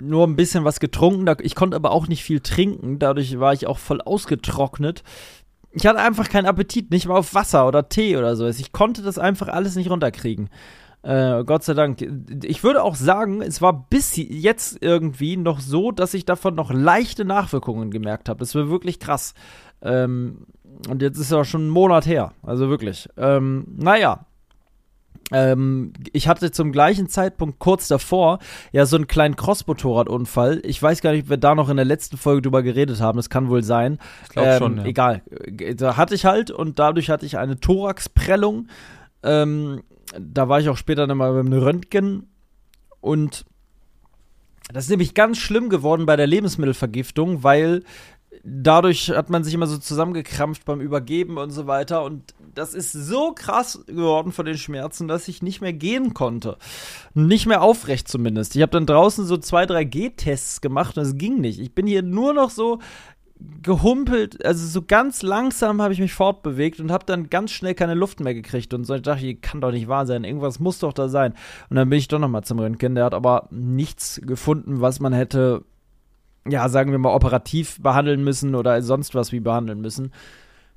nur ein bisschen was getrunken. Ich konnte aber auch nicht viel trinken. Dadurch war ich auch voll ausgetrocknet. Ich hatte einfach keinen Appetit, nicht mal auf Wasser oder Tee oder so. Ich konnte das einfach alles nicht runterkriegen. Äh, Gott sei Dank. Ich würde auch sagen, es war bis jetzt irgendwie noch so, dass ich davon noch leichte Nachwirkungen gemerkt habe. Das war wirklich krass. Ähm, und jetzt ist es ja schon ein Monat her. Also wirklich. Ähm, naja, ähm, ich hatte zum gleichen Zeitpunkt kurz davor ja so einen kleinen Crossmotorradunfall. Ich weiß gar nicht, ob wir da noch in der letzten Folge drüber geredet haben. Das kann wohl sein. Ich glaube ähm, schon. Ja. Egal. Da hatte ich halt und dadurch hatte ich eine Thoraxprellung. Ähm, da war ich auch später nochmal beim Röntgen und das ist nämlich ganz schlimm geworden bei der Lebensmittelvergiftung, weil dadurch hat man sich immer so zusammengekrampft beim Übergeben und so weiter. Und das ist so krass geworden von den Schmerzen, dass ich nicht mehr gehen konnte. Nicht mehr aufrecht zumindest. Ich habe dann draußen so zwei, drei G-Tests gemacht und es ging nicht. Ich bin hier nur noch so gehumpelt, also so ganz langsam habe ich mich fortbewegt und habe dann ganz schnell keine Luft mehr gekriegt und so. Ich dachte, kann doch nicht wahr sein, irgendwas muss doch da sein. Und dann bin ich doch nochmal zum Röntgen. Der hat aber nichts gefunden, was man hätte ja, sagen wir mal, operativ behandeln müssen oder sonst was wie behandeln müssen.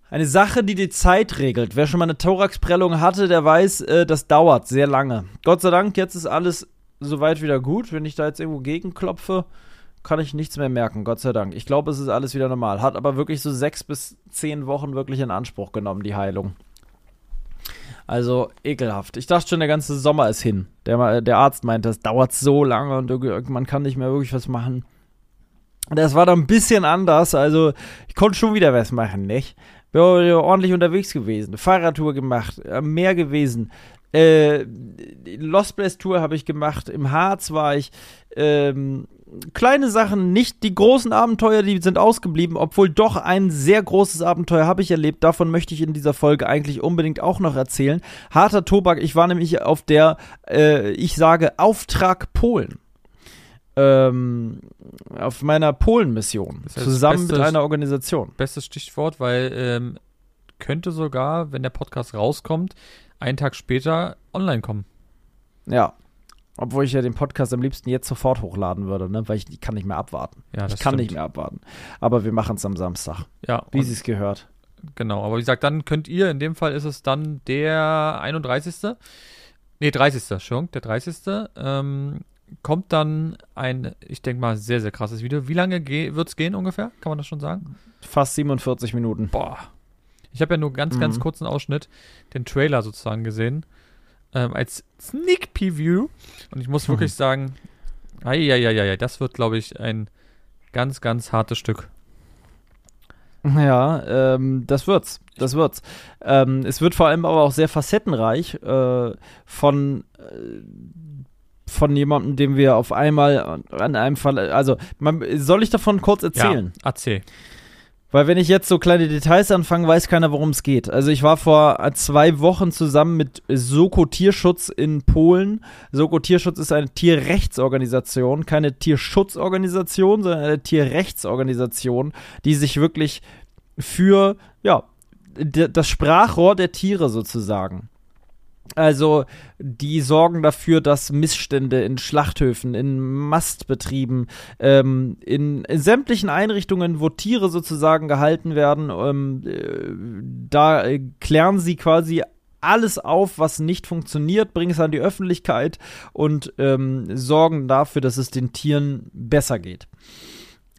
Eine Sache, die die Zeit regelt. Wer schon mal eine Thoraxprellung hatte, der weiß, äh, das dauert sehr lange. Gott sei Dank, jetzt ist alles soweit wieder gut. Wenn ich da jetzt irgendwo gegenklopfe, kann ich nichts mehr merken. Gott sei Dank. Ich glaube, es ist alles wieder normal. Hat aber wirklich so sechs bis zehn Wochen wirklich in Anspruch genommen, die Heilung. Also ekelhaft. Ich dachte schon, der ganze Sommer ist hin. Der, der Arzt meinte, das dauert so lange und man kann nicht mehr wirklich was machen. Das war dann ein bisschen anders. Also, ich konnte schon wieder was machen, nicht? Bin ordentlich unterwegs gewesen. Fahrradtour gemacht, am Meer gewesen. Äh, Lost Place Tour habe ich gemacht. Im Harz war ich. Ähm, kleine Sachen, nicht die großen Abenteuer, die sind ausgeblieben, obwohl doch ein sehr großes Abenteuer habe ich erlebt. Davon möchte ich in dieser Folge eigentlich unbedingt auch noch erzählen. Harter Tobak, ich war nämlich auf der, äh, ich sage, Auftrag Polen ähm, auf meiner Polen-Mission. Das heißt, zusammen bestes, mit einer Organisation. Bestes Stichwort, weil ähm, könnte sogar, wenn der Podcast rauskommt, einen Tag später online kommen. Ja. Obwohl ich ja den Podcast am liebsten jetzt sofort hochladen würde, ne? weil ich, ich kann nicht mehr abwarten. Ja, ich kann stimmt. nicht mehr abwarten. Aber wir machen es am Samstag. Ja. Wie sie es gehört. Genau, aber wie gesagt, dann könnt ihr, in dem Fall ist es dann der 31. Nee, 30. Entschuldigung, der 30. Ähm, kommt dann ein, ich denke mal, sehr, sehr krasses Video. Wie lange wird es gehen ungefähr? Kann man das schon sagen? Fast 47 Minuten. Boah. Ich habe ja nur ganz, mhm. ganz kurzen Ausschnitt, den Trailer sozusagen gesehen, ähm, als Sneak Preview. Und ich muss mhm. wirklich sagen, ja, das wird, glaube ich, ein ganz, ganz hartes Stück. Ja, ähm, das wird's. Das wird's. Ähm, es wird vor allem aber auch sehr facettenreich äh, von äh, von jemandem, dem wir auf einmal an einem Fall, also man, soll ich davon kurz erzählen? Ja, erzähl. Weil wenn ich jetzt so kleine Details anfange, weiß keiner, worum es geht. Also ich war vor zwei Wochen zusammen mit Soko Tierschutz in Polen. Soko Tierschutz ist eine Tierrechtsorganisation, keine Tierschutzorganisation, sondern eine Tierrechtsorganisation, die sich wirklich für, ja, das Sprachrohr der Tiere sozusagen also, die sorgen dafür, dass Missstände in Schlachthöfen, in Mastbetrieben, ähm, in, in, sämtlichen Einrichtungen, wo Tiere sozusagen gehalten werden, ähm, äh, da äh, klären sie quasi alles auf, was nicht funktioniert, bringen es an die Öffentlichkeit und ähm, sorgen dafür, dass es den Tieren besser geht.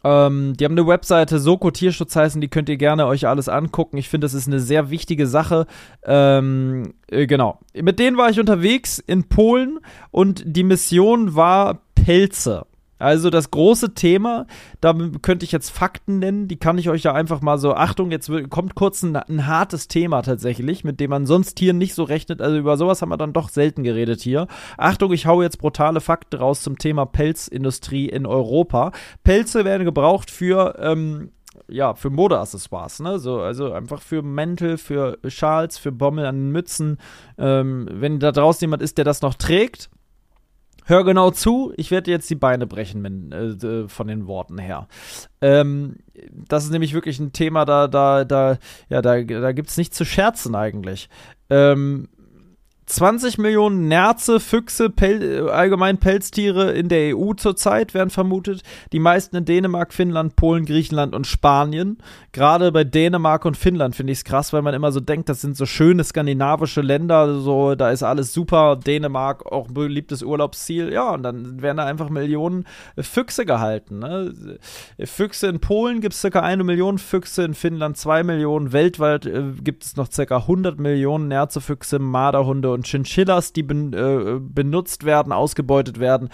Ähm, die haben eine Webseite, Soko Tierschutz heißen, die könnt ihr gerne euch alles angucken. Ich finde, das ist eine sehr wichtige Sache. Ähm, äh, genau. Mit denen war ich unterwegs in Polen und die Mission war Pelze. Also das große Thema, da könnte ich jetzt Fakten nennen, die kann ich euch ja einfach mal so, Achtung, jetzt kommt kurz ein, ein, hartes Thema tatsächlich, mit dem man sonst hier nicht so rechnet, also über sowas haben wir dann doch selten geredet hier. Achtung, ich hau jetzt brutale Fakten raus zum Thema Pelzindustrie in Europa. Pelze werden gebraucht für, ähm, ja, für Modeaccessoires, ne? So, also einfach für Mäntel, für Schals, für Bommel an Mützen. Ähm, wenn da draußen jemand ist, der das noch trägt, Hör genau zu, ich werde jetzt die Beine brechen wenn, äh, von den Worten her. Ähm, das ist nämlich wirklich ein Thema, da, da, da, ja, da, da gibt es nichts zu scherzen eigentlich. Ähm, 20 Millionen Nerze, Füchse, Pel allgemein Pelztiere in der EU zurzeit werden vermutet. Die meisten in Dänemark, Finnland, Polen, Griechenland und Spanien. Gerade bei Dänemark und Finnland finde ich es krass, weil man immer so denkt, das sind so schöne skandinavische Länder, so da ist alles super. Dänemark auch ein beliebtes Urlaubsziel. Ja, und dann werden da einfach Millionen Füchse gehalten. Ne? Füchse in Polen gibt es circa eine Million, Füchse in Finnland zwei Millionen. Weltweit äh, gibt es noch circa 100 Millionen Nerzefüchse, Marderhunde und Chinchillas, die ben, äh, benutzt werden, ausgebeutet werden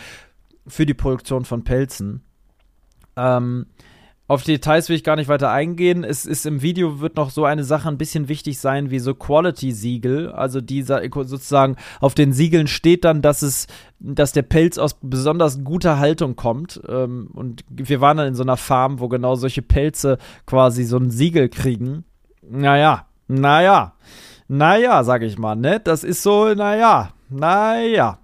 für die Produktion von Pelzen. Ähm, auf die Details will ich gar nicht weiter eingehen. Es ist im Video wird noch so eine Sache ein bisschen wichtig sein wie so Quality-Siegel. Also dieser sozusagen auf den Siegeln steht dann, dass es, dass der Pelz aus besonders guter Haltung kommt. Ähm, und wir waren dann in so einer Farm, wo genau solche Pelze quasi so ein Siegel kriegen. Naja, naja naja, sag ich mal, ne? Das ist so, naja, naja.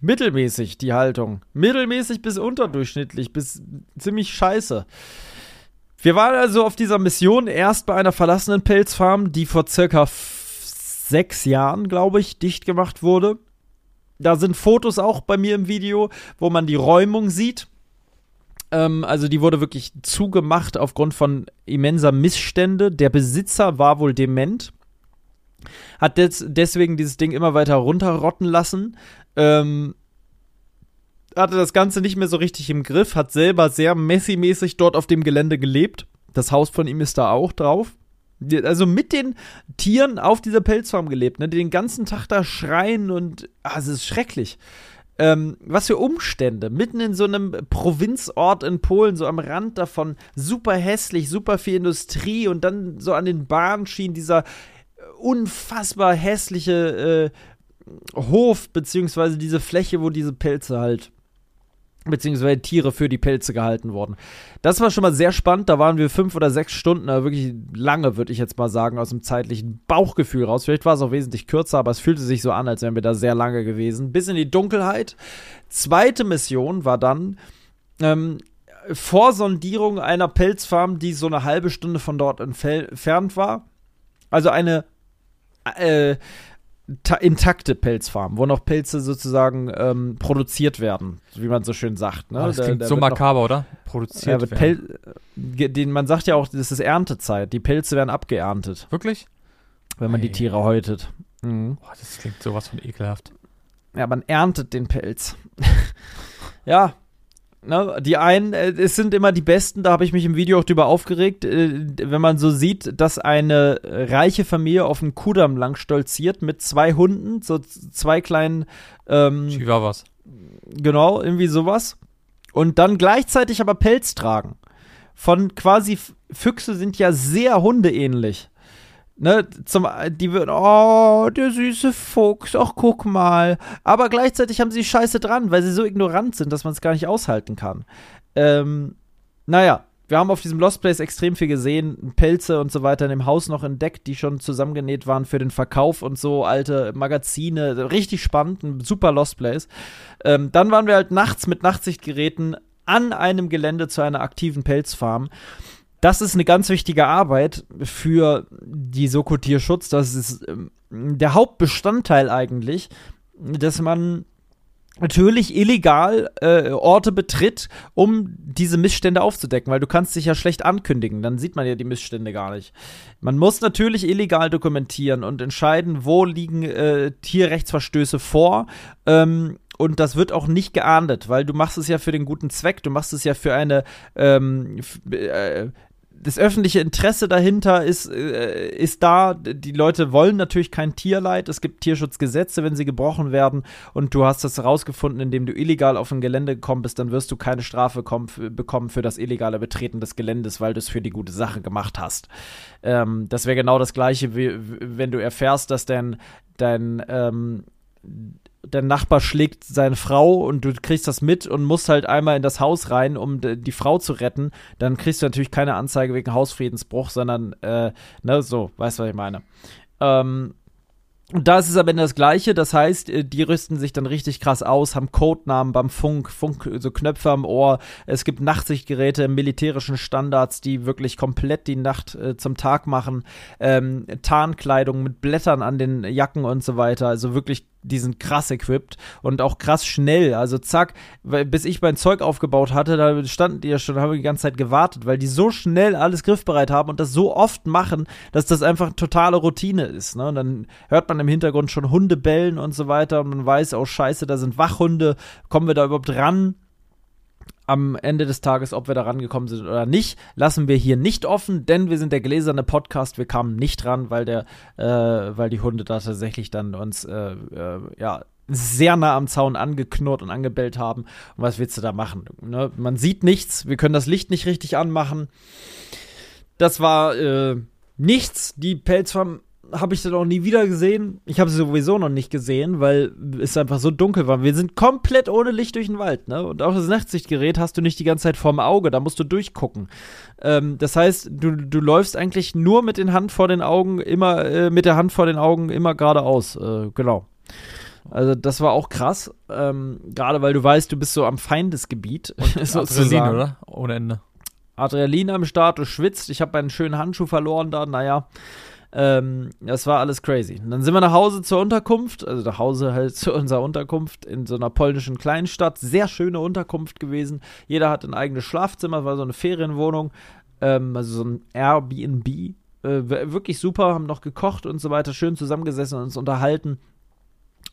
Mittelmäßig die Haltung. Mittelmäßig bis unterdurchschnittlich, bis ziemlich scheiße. Wir waren also auf dieser Mission erst bei einer verlassenen Pelzfarm, die vor circa sechs Jahren, glaube ich, dicht gemacht wurde. Da sind Fotos auch bei mir im Video, wo man die Räumung sieht. Ähm, also die wurde wirklich zugemacht aufgrund von immenser Missstände. Der Besitzer war wohl dement hat des, deswegen dieses Ding immer weiter runterrotten lassen. Ähm, hatte das Ganze nicht mehr so richtig im Griff, hat selber sehr Messi-mäßig dort auf dem Gelände gelebt. Das Haus von ihm ist da auch drauf. Also mit den Tieren auf dieser Pelzfarm gelebt, ne? Den ganzen Tag da schreien und. Ah, es ist schrecklich. Ähm, was für Umstände. Mitten in so einem Provinzort in Polen, so am Rand davon, super hässlich, super viel Industrie und dann so an den Bahnschienen dieser unfassbar hässliche äh, Hof, beziehungsweise diese Fläche, wo diese Pelze halt, beziehungsweise Tiere für die Pelze gehalten wurden. Das war schon mal sehr spannend. Da waren wir fünf oder sechs Stunden, also wirklich lange, würde ich jetzt mal sagen, aus dem zeitlichen Bauchgefühl raus. Vielleicht war es auch wesentlich kürzer, aber es fühlte sich so an, als wären wir da sehr lange gewesen. Bis in die Dunkelheit. Zweite Mission war dann, ähm, Vorsondierung einer Pelzfarm, die so eine halbe Stunde von dort entfernt war. Also eine äh, intakte Pelzfarmen, wo noch Pilze sozusagen ähm, produziert werden, wie man so schön sagt. Ne? Oh, das klingt so makaber, noch, oder? Produziert ja, werden. Pel den, man sagt ja auch, das ist Erntezeit. Die Pilze werden abgeerntet. Wirklich? Wenn man hey. die Tiere häutet. Mhm. Oh, das klingt sowas von ekelhaft. Ja, man erntet den Pelz. ja, Ne, die einen, äh, es sind immer die besten, da habe ich mich im Video auch drüber aufgeregt, äh, wenn man so sieht, dass eine reiche Familie auf dem Kudamm lang stolziert mit zwei Hunden, so zwei kleinen ähm, Chihuahuas. Genau, irgendwie sowas. Und dann gleichzeitig aber Pelz tragen. Von quasi Füchse sind ja sehr hundeähnlich ne, zum, die würden, oh, der süße Fuchs, ach, guck mal. Aber gleichzeitig haben sie Scheiße dran, weil sie so ignorant sind, dass man es gar nicht aushalten kann. Ähm, naja, wir haben auf diesem Lost Place extrem viel gesehen, Pelze und so weiter in dem Haus noch entdeckt, die schon zusammengenäht waren für den Verkauf und so, alte Magazine, richtig spannend, ein super Lost Place. Ähm, dann waren wir halt nachts mit Nachtsichtgeräten an einem Gelände zu einer aktiven Pelzfarm das ist eine ganz wichtige Arbeit für die Soko-Tierschutz. Das ist ähm, der Hauptbestandteil eigentlich, dass man natürlich illegal äh, Orte betritt, um diese Missstände aufzudecken, weil du kannst dich ja schlecht ankündigen, dann sieht man ja die Missstände gar nicht. Man muss natürlich illegal dokumentieren und entscheiden, wo liegen äh, Tierrechtsverstöße vor. Ähm, und das wird auch nicht geahndet, weil du machst es ja für den guten Zweck, du machst es ja für eine ähm, äh, das öffentliche Interesse dahinter ist, äh, ist da. Die Leute wollen natürlich kein Tierleid. Es gibt Tierschutzgesetze, wenn sie gebrochen werden. Und du hast das herausgefunden, indem du illegal auf ein Gelände gekommen bist, dann wirst du keine Strafe kommen, bekommen für das illegale Betreten des Geländes, weil du es für die gute Sache gemacht hast. Ähm, das wäre genau das Gleiche, wie wenn du erfährst, dass dein, dein ähm, der Nachbar schlägt seine Frau und du kriegst das mit und musst halt einmal in das Haus rein, um die Frau zu retten, dann kriegst du natürlich keine Anzeige wegen Hausfriedensbruch, sondern, äh, ne, so, weißt du, was ich meine. Ähm, und da ist es am Ende das Gleiche, das heißt, äh, die rüsten sich dann richtig krass aus, haben Codenamen beim Funk, Funk, so Knöpfe am Ohr. Es gibt Nachtsichtgeräte militärischen Standards, die wirklich komplett die Nacht äh, zum Tag machen. Ähm, Tarnkleidung mit Blättern an den Jacken und so weiter. Also wirklich die sind krass equipped und auch krass schnell. Also zack, bis ich mein Zeug aufgebaut hatte, da standen die ja schon, haben die ganze Zeit gewartet, weil die so schnell alles griffbereit haben und das so oft machen, dass das einfach totale Routine ist. Ne? Und dann hört man im Hintergrund schon Hunde bellen und so weiter und man weiß, oh scheiße, da sind Wachhunde, kommen wir da überhaupt ran? Am Ende des Tages, ob wir da rangekommen sind oder nicht, lassen wir hier nicht offen, denn wir sind der gläserne Podcast. Wir kamen nicht ran, weil der, äh, weil die Hunde da tatsächlich dann uns, äh, äh, ja, sehr nah am Zaun angeknurrt und angebellt haben. Und was willst du da machen? Ne? Man sieht nichts, wir können das Licht nicht richtig anmachen. Das war äh, nichts. Die Pelzfarm habe ich dann auch nie wieder gesehen. Ich habe sie sowieso noch nicht gesehen, weil es einfach so dunkel war. Wir sind komplett ohne Licht durch den Wald, ne? Und auch das Nachtsichtgerät hast du nicht die ganze Zeit vorm Auge, da musst du durchgucken. Ähm, das heißt, du, du läufst eigentlich nur mit den Hand vor den Augen, immer äh, mit der Hand vor den Augen, immer geradeaus. Äh, genau. Also das war auch krass, ähm, gerade weil du weißt, du bist so am Feindesgebiet. Und Adrenalin, oder? Ohne Ende. Adrenalin am Start, du schwitzt. Ich habe meinen schönen Handschuh verloren da, naja. Ähm, das war alles crazy. Und dann sind wir nach Hause zur Unterkunft, also nach Hause halt zu unserer Unterkunft in so einer polnischen Kleinstadt. Sehr schöne Unterkunft gewesen. Jeder hat ein eigenes Schlafzimmer, war so eine Ferienwohnung, ähm, also so ein Airbnb. Äh, wirklich super, haben noch gekocht und so weiter, schön zusammengesessen und uns unterhalten.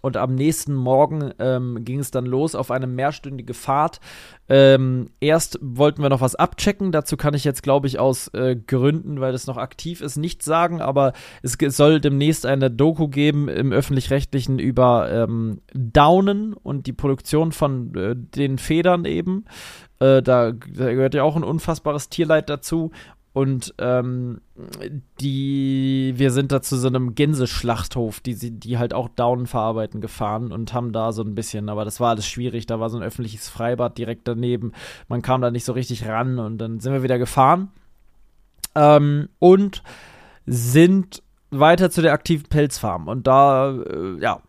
Und am nächsten Morgen ähm, ging es dann los auf eine mehrstündige Fahrt. Ähm, erst wollten wir noch was abchecken. Dazu kann ich jetzt, glaube ich, aus äh, Gründen, weil das noch aktiv ist, nichts sagen. Aber es, es soll demnächst eine Doku geben im öffentlich-rechtlichen über ähm, Daunen und die Produktion von äh, den Federn eben. Äh, da, da, gehört ja auch ein unfassbares Tierleid dazu. Und ähm, die, wir sind da zu so einem Gänseschlachthof, die, die halt auch Daunen verarbeiten, gefahren und haben da so ein bisschen, aber das war alles schwierig. Da war so ein öffentliches Freibad direkt daneben. Man kam da nicht so richtig ran und dann sind wir wieder gefahren. Ähm, und sind weiter zu der aktiven Pelzfarm. Und da, äh, ja,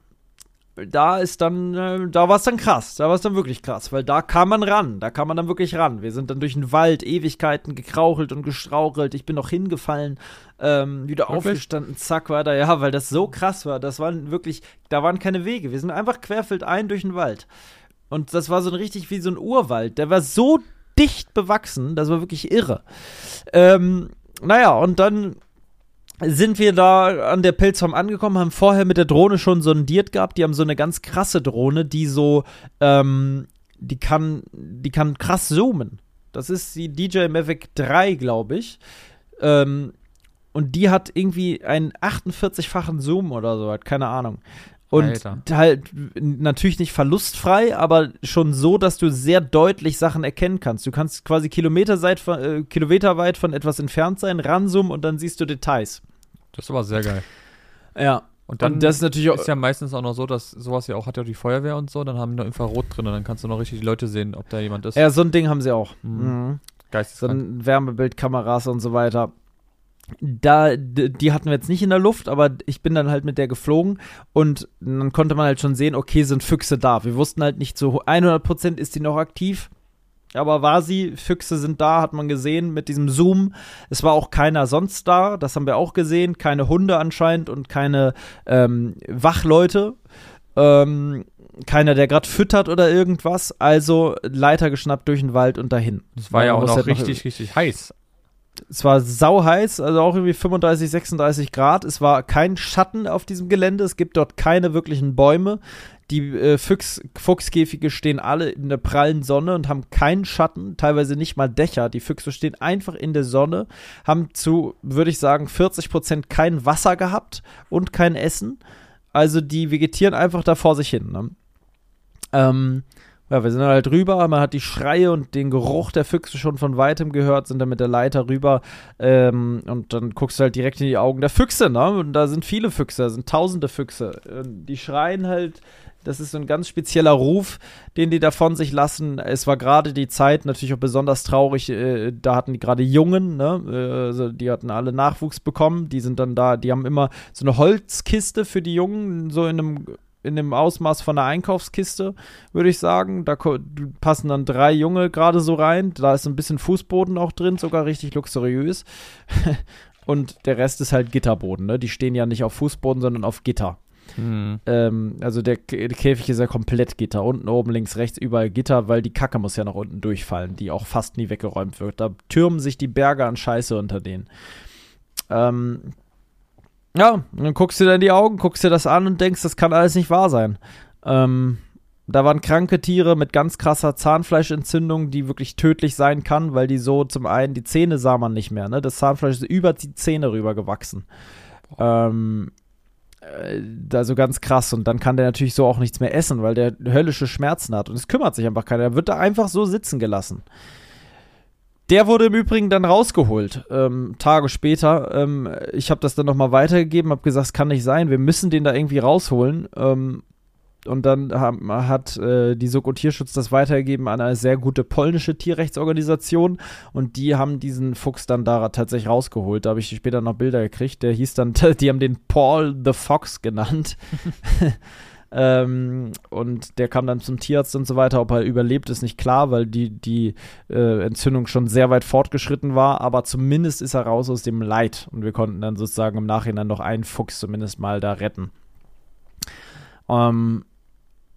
da ist dann, äh, da war es dann krass, da war es dann wirklich krass, weil da kam man ran, da kam man dann wirklich ran. Wir sind dann durch den Wald Ewigkeiten gekrauchelt und gestrauchelt. Ich bin noch hingefallen, ähm, wieder wirklich? aufgestanden, zack, weiter. Ja, weil das so krass war. Das waren wirklich, da waren keine Wege. Wir sind einfach querfeldein durch den Wald. Und das war so richtig wie so ein Urwald. Der war so dicht bewachsen, das war wirklich irre. Ähm, naja, und dann sind wir da an der Pilzfarm angekommen, haben vorher mit der Drohne schon sondiert gehabt. Die haben so eine ganz krasse Drohne, die so, ähm, die kann, die kann krass zoomen. Das ist die DJI Mavic 3, glaube ich. Ähm, und die hat irgendwie einen 48-fachen Zoom oder so, keine Ahnung. Und Alter. halt natürlich nicht verlustfrei, aber schon so, dass du sehr deutlich Sachen erkennen kannst. Du kannst quasi kilometerweit, äh, kilometerweit von etwas entfernt sein, ranzoomen und dann siehst du Details. Das ist aber sehr geil. Ja. Und dann und das ist, natürlich ist ja meistens auch noch so, dass sowas ja auch hat ja die Feuerwehr und so, dann haben die noch Infrarot drin und dann kannst du noch richtig die Leute sehen, ob da jemand ist. Ja, so ein Ding haben sie auch. Mhm. Mhm. So ein Wärmebildkameras und so weiter da, die hatten wir jetzt nicht in der Luft, aber ich bin dann halt mit der geflogen und dann konnte man halt schon sehen, okay, sind Füchse da. Wir wussten halt nicht zu 100% ist die noch aktiv, aber war sie, Füchse sind da, hat man gesehen mit diesem Zoom. Es war auch keiner sonst da, das haben wir auch gesehen, keine Hunde anscheinend und keine ähm, Wachleute. Ähm, keiner, der gerade füttert oder irgendwas. Also Leiter geschnappt durch den Wald und dahin. Es war ja auch noch richtig, noch richtig heiß es war sau heiß, also auch irgendwie 35, 36 Grad. Es war kein Schatten auf diesem Gelände. Es gibt dort keine wirklichen Bäume. Die äh, Fuchs, Fuchskäfige stehen alle in der prallen Sonne und haben keinen Schatten, teilweise nicht mal Dächer. Die Füchse stehen einfach in der Sonne, haben zu, würde ich sagen, 40 Prozent kein Wasser gehabt und kein Essen. Also die vegetieren einfach da vor sich hin. Ne? Ähm, ja, wir sind dann halt rüber, man hat die Schreie und den Geruch der Füchse schon von weitem gehört, sind dann mit der Leiter rüber ähm, und dann guckst du halt direkt in die Augen der Füchse, ne? Und da sind viele Füchse, da sind tausende Füchse. Die schreien halt, das ist so ein ganz spezieller Ruf, den die da von sich lassen. Es war gerade die Zeit, natürlich auch besonders traurig, äh, da hatten die gerade Jungen, ne? Äh, also die hatten alle Nachwuchs bekommen, die sind dann da, die haben immer so eine Holzkiste für die Jungen, so in einem in dem Ausmaß von einer Einkaufskiste, würde ich sagen. Da passen dann drei Junge gerade so rein. Da ist ein bisschen Fußboden auch drin, sogar richtig luxuriös. Und der Rest ist halt Gitterboden. Ne? Die stehen ja nicht auf Fußboden, sondern auf Gitter. Mhm. Ähm, also der, der, Käfig ist ja komplett Gitter. Unten, oben, links, rechts, überall Gitter, weil die Kacke muss ja nach unten durchfallen, die auch fast nie weggeräumt wird. Da türmen sich die Berge an Scheiße unter denen. Ähm, ja, und dann guckst du dir in die Augen, guckst dir das an und denkst, das kann alles nicht wahr sein. Ähm, da waren kranke Tiere mit ganz krasser Zahnfleischentzündung, die wirklich tödlich sein kann, weil die so zum einen, die Zähne sah man nicht mehr, ne? Das Zahnfleisch ist über die Zähne rüber gewachsen. Ähm, äh, also ganz krass. Und dann kann der natürlich so auch nichts mehr essen, weil der höllische Schmerzen hat. Und es kümmert sich einfach keiner. Er wird da einfach so sitzen gelassen. Der wurde im Übrigen dann rausgeholt, ähm, Tage später. Ähm, ich habe das dann nochmal weitergegeben, habe gesagt, es kann nicht sein, wir müssen den da irgendwie rausholen. Ähm, und dann haben, hat äh, die Soko Tierschutz das weitergegeben an eine sehr gute polnische Tierrechtsorganisation und die haben diesen Fuchs dann da tatsächlich rausgeholt. Da habe ich später noch Bilder gekriegt. Der hieß dann, die haben den Paul the Fox genannt. Ähm, und der kam dann zum Tierarzt und so weiter. Ob er überlebt, ist nicht klar, weil die, die äh, Entzündung schon sehr weit fortgeschritten war. Aber zumindest ist er raus aus dem Leid. Und wir konnten dann sozusagen im Nachhinein noch einen Fuchs zumindest mal da retten. Ähm,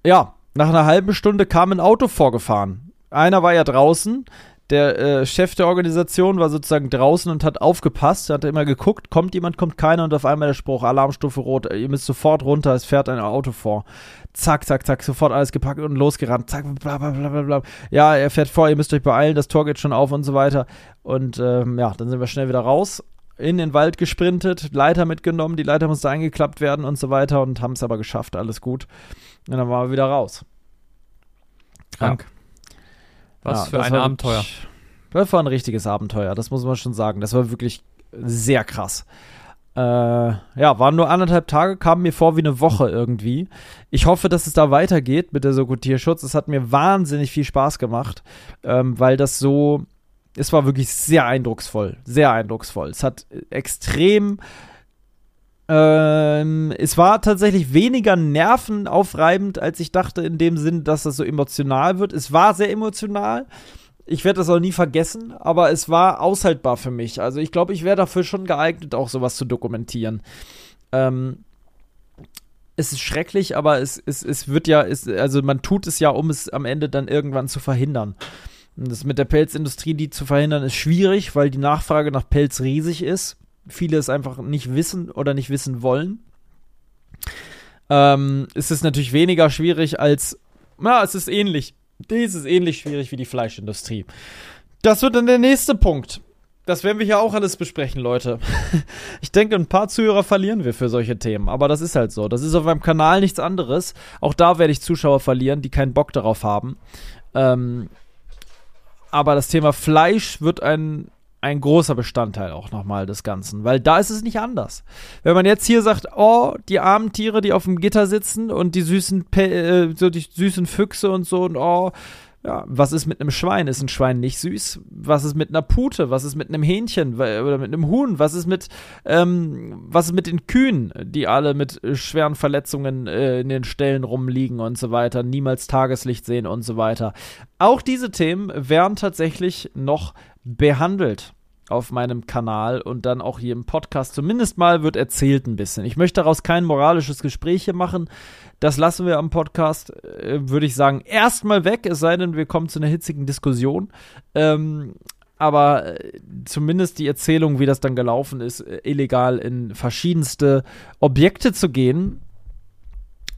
ja, nach einer halben Stunde kam ein Auto vorgefahren. Einer war ja draußen, der äh, Chef der Organisation war sozusagen draußen und hat aufgepasst, hat immer geguckt, kommt jemand, kommt keiner und auf einmal der Spruch, Alarmstufe rot, ihr müsst sofort runter, es fährt ein Auto vor. Zack, zack, zack, sofort alles gepackt und losgerannt, zack, bla bla bla bla bla. Ja, er fährt vor, ihr müsst euch beeilen, das Tor geht schon auf und so weiter. Und ähm, ja, dann sind wir schnell wieder raus, in den Wald gesprintet, Leiter mitgenommen, die Leiter musste eingeklappt werden und so weiter und haben es aber geschafft, alles gut. Und dann waren wir wieder raus. Krank. Ja. Was ja, für ein Abenteuer. das war ein richtiges Abenteuer, das muss man schon sagen. Das war wirklich sehr krass. Äh, ja, waren nur anderthalb Tage, kamen mir vor wie eine Woche irgendwie. Ich hoffe, dass es da weitergeht mit der Soko Tierschutz. Es hat mir wahnsinnig viel Spaß gemacht, ähm, weil das so, es war wirklich sehr eindrucksvoll, sehr eindrucksvoll. Es hat extrem Ähm, es war tatsächlich weniger nervenaufreibend, als ich dachte, in dem Sinn, dass das so emotional wird. Es war sehr emotional. Ich werde das auch nie vergessen, aber es war aushaltbar für mich. Also ich glaube, ich wäre dafür schon geeignet, auch sowas zu dokumentieren. Ähm, es ist schrecklich, aber es, es, es wird ja, es, also man tut es ja, um es am Ende dann irgendwann zu verhindern. Und das mit der Pelzindustrie, die zu verhindern, ist schwierig, weil die Nachfrage nach Pelz riesig ist. Viele es einfach nicht wissen oder nicht wissen wollen. Ähm, es ist natürlich weniger schwierig als, na, es ist ähnlich. Dies ist ähnlich schwierig wie die Fleischindustrie. Das wird dann der nächste Punkt. Das werden wir hier auch alles besprechen, Leute. Ich denke, ein paar Zuhörer verlieren wir für solche Themen, aber das ist halt so. Das ist auf meinem Kanal nichts anderes. Auch da werde ich Zuschauer verlieren, die keinen Bock darauf haben. Ähm, aber das Thema Fleisch wird ein, ein großer Bestandteil auch nochmal des Ganzen, weil da ist es nicht anders. Wenn man jetzt hier sagt, oh, die armen Tiere, die auf dem Gitter sitzen und die süßen, äh, so die süßen Füchse und so und oh, ja, was ist mit einem Schwein? Ist ein Schwein nicht süß? Was ist mit einer Pute? Was ist mit einem Hähnchen oder mit einem Huhn? Was ist mit, ähm, was ist mit den Kühen, die alle mit schweren Verletzungen äh, in den Ställen rumliegen und so weiter, niemals Tageslicht sehen und so weiter? Auch diese Themen werden tatsächlich noch behandelt auf meinem Kanal und dann auch hier im Podcast. Zumindest mal wird erzählt ein bisschen. Ich möchte daraus kein moralisches Gespräch hier machen. Das lassen wir am Podcast, äh, würde ich sagen, erstmal weg, es sei denn, wir kommen zu einer hitzigen Diskussion. Ähm, aber äh, zumindest die Erzählung, wie das dann gelaufen ist, äh, illegal in verschiedenste Objekte zu gehen,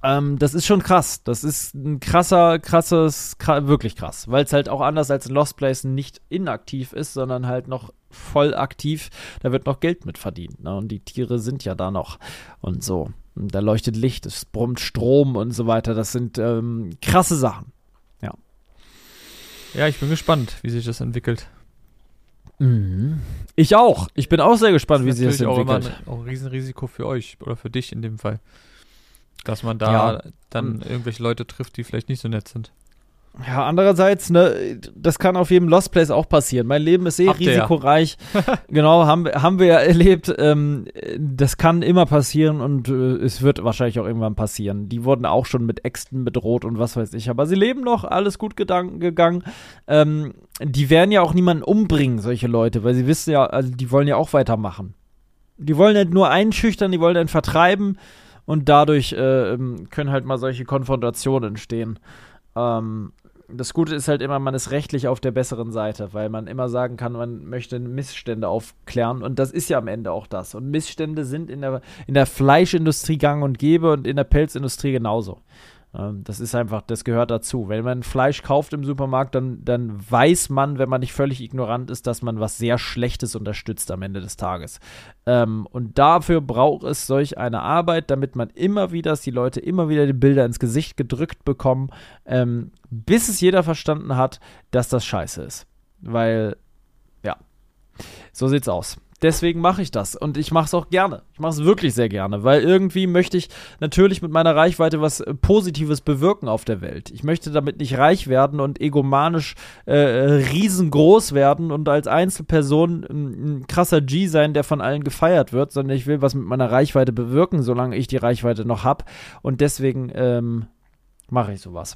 ähm, das ist schon krass. Das ist ein krasser, krasses, kr wirklich krass, weil es halt auch anders als in Lost Place nicht inaktiv ist, sondern halt noch voll aktiv. Da wird noch Geld mit verdient. Ne? Und die Tiere sind ja da noch und so. Da leuchtet Licht, es brummt Strom und so weiter. Das sind ähm, krasse Sachen. Ja. Ja, ich bin gespannt, wie sich das entwickelt. Mhm. Ich auch. Ich bin auch sehr gespannt, wie sich das entwickelt. Das ist auch ein Riesenrisiko für euch oder für dich in dem Fall. Dass man da ja. dann irgendwelche Leute trifft, die vielleicht nicht so nett sind. Ja, andererseits, ne, das kann auf jedem Lost Place auch passieren. Mein Leben ist eh Habt risikoreich. Ja. genau, haben, haben wir ja erlebt. Ähm, das kann immer passieren und äh, es wird wahrscheinlich auch irgendwann passieren. Die wurden auch schon mit Äxten bedroht und was weiß ich. Aber sie leben noch, alles gut gegangen. Ähm, die werden ja auch niemanden umbringen, solche Leute, weil sie wissen ja, also die wollen ja auch weitermachen. Die wollen nicht nur einschüchtern, die wollen dann vertreiben und dadurch äh, ähm, können halt mal solche Konfrontationen entstehen. Ähm, das Gute ist halt immer, man ist rechtlich auf der besseren Seite, weil man immer sagen kann, man möchte Missstände aufklären und das ist ja am Ende auch das. Und Missstände sind in der, in der Fleischindustrie gang und gäbe und in der Pelzindustrie genauso. Ähm, das ist einfach, das gehört dazu. Wenn man Fleisch kauft im Supermarkt, dann, dann weiß man, wenn man nicht völlig ignorant ist, dass man was sehr Schlechtes unterstützt am Ende des Tages. Ähm, und dafür braucht es solch eine Arbeit, damit man immer wieder, dass die Leute immer wieder die Bilder ins Gesicht gedrückt bekommen, ähm, bis es jeder verstanden hat, dass das scheiße ist. Weil, ja, so sieht's aus deswegen mache ich das. Und ich mache es auch gerne. Ich mache es wirklich sehr gerne, weil irgendwie möchte ich natürlich mit meiner Reichweite was äh, Positives bewirken auf der Welt. Ich möchte damit nicht reich werden und egomanisch äh, riesengroß werden und als Einzelperson ein, ein krasser G sein, der von allen gefeiert wird, sondern ich will was mit meiner Reichweite bewirken, solange ich die Reichweite noch habe. Und deswegen ähm, mache ich sowas.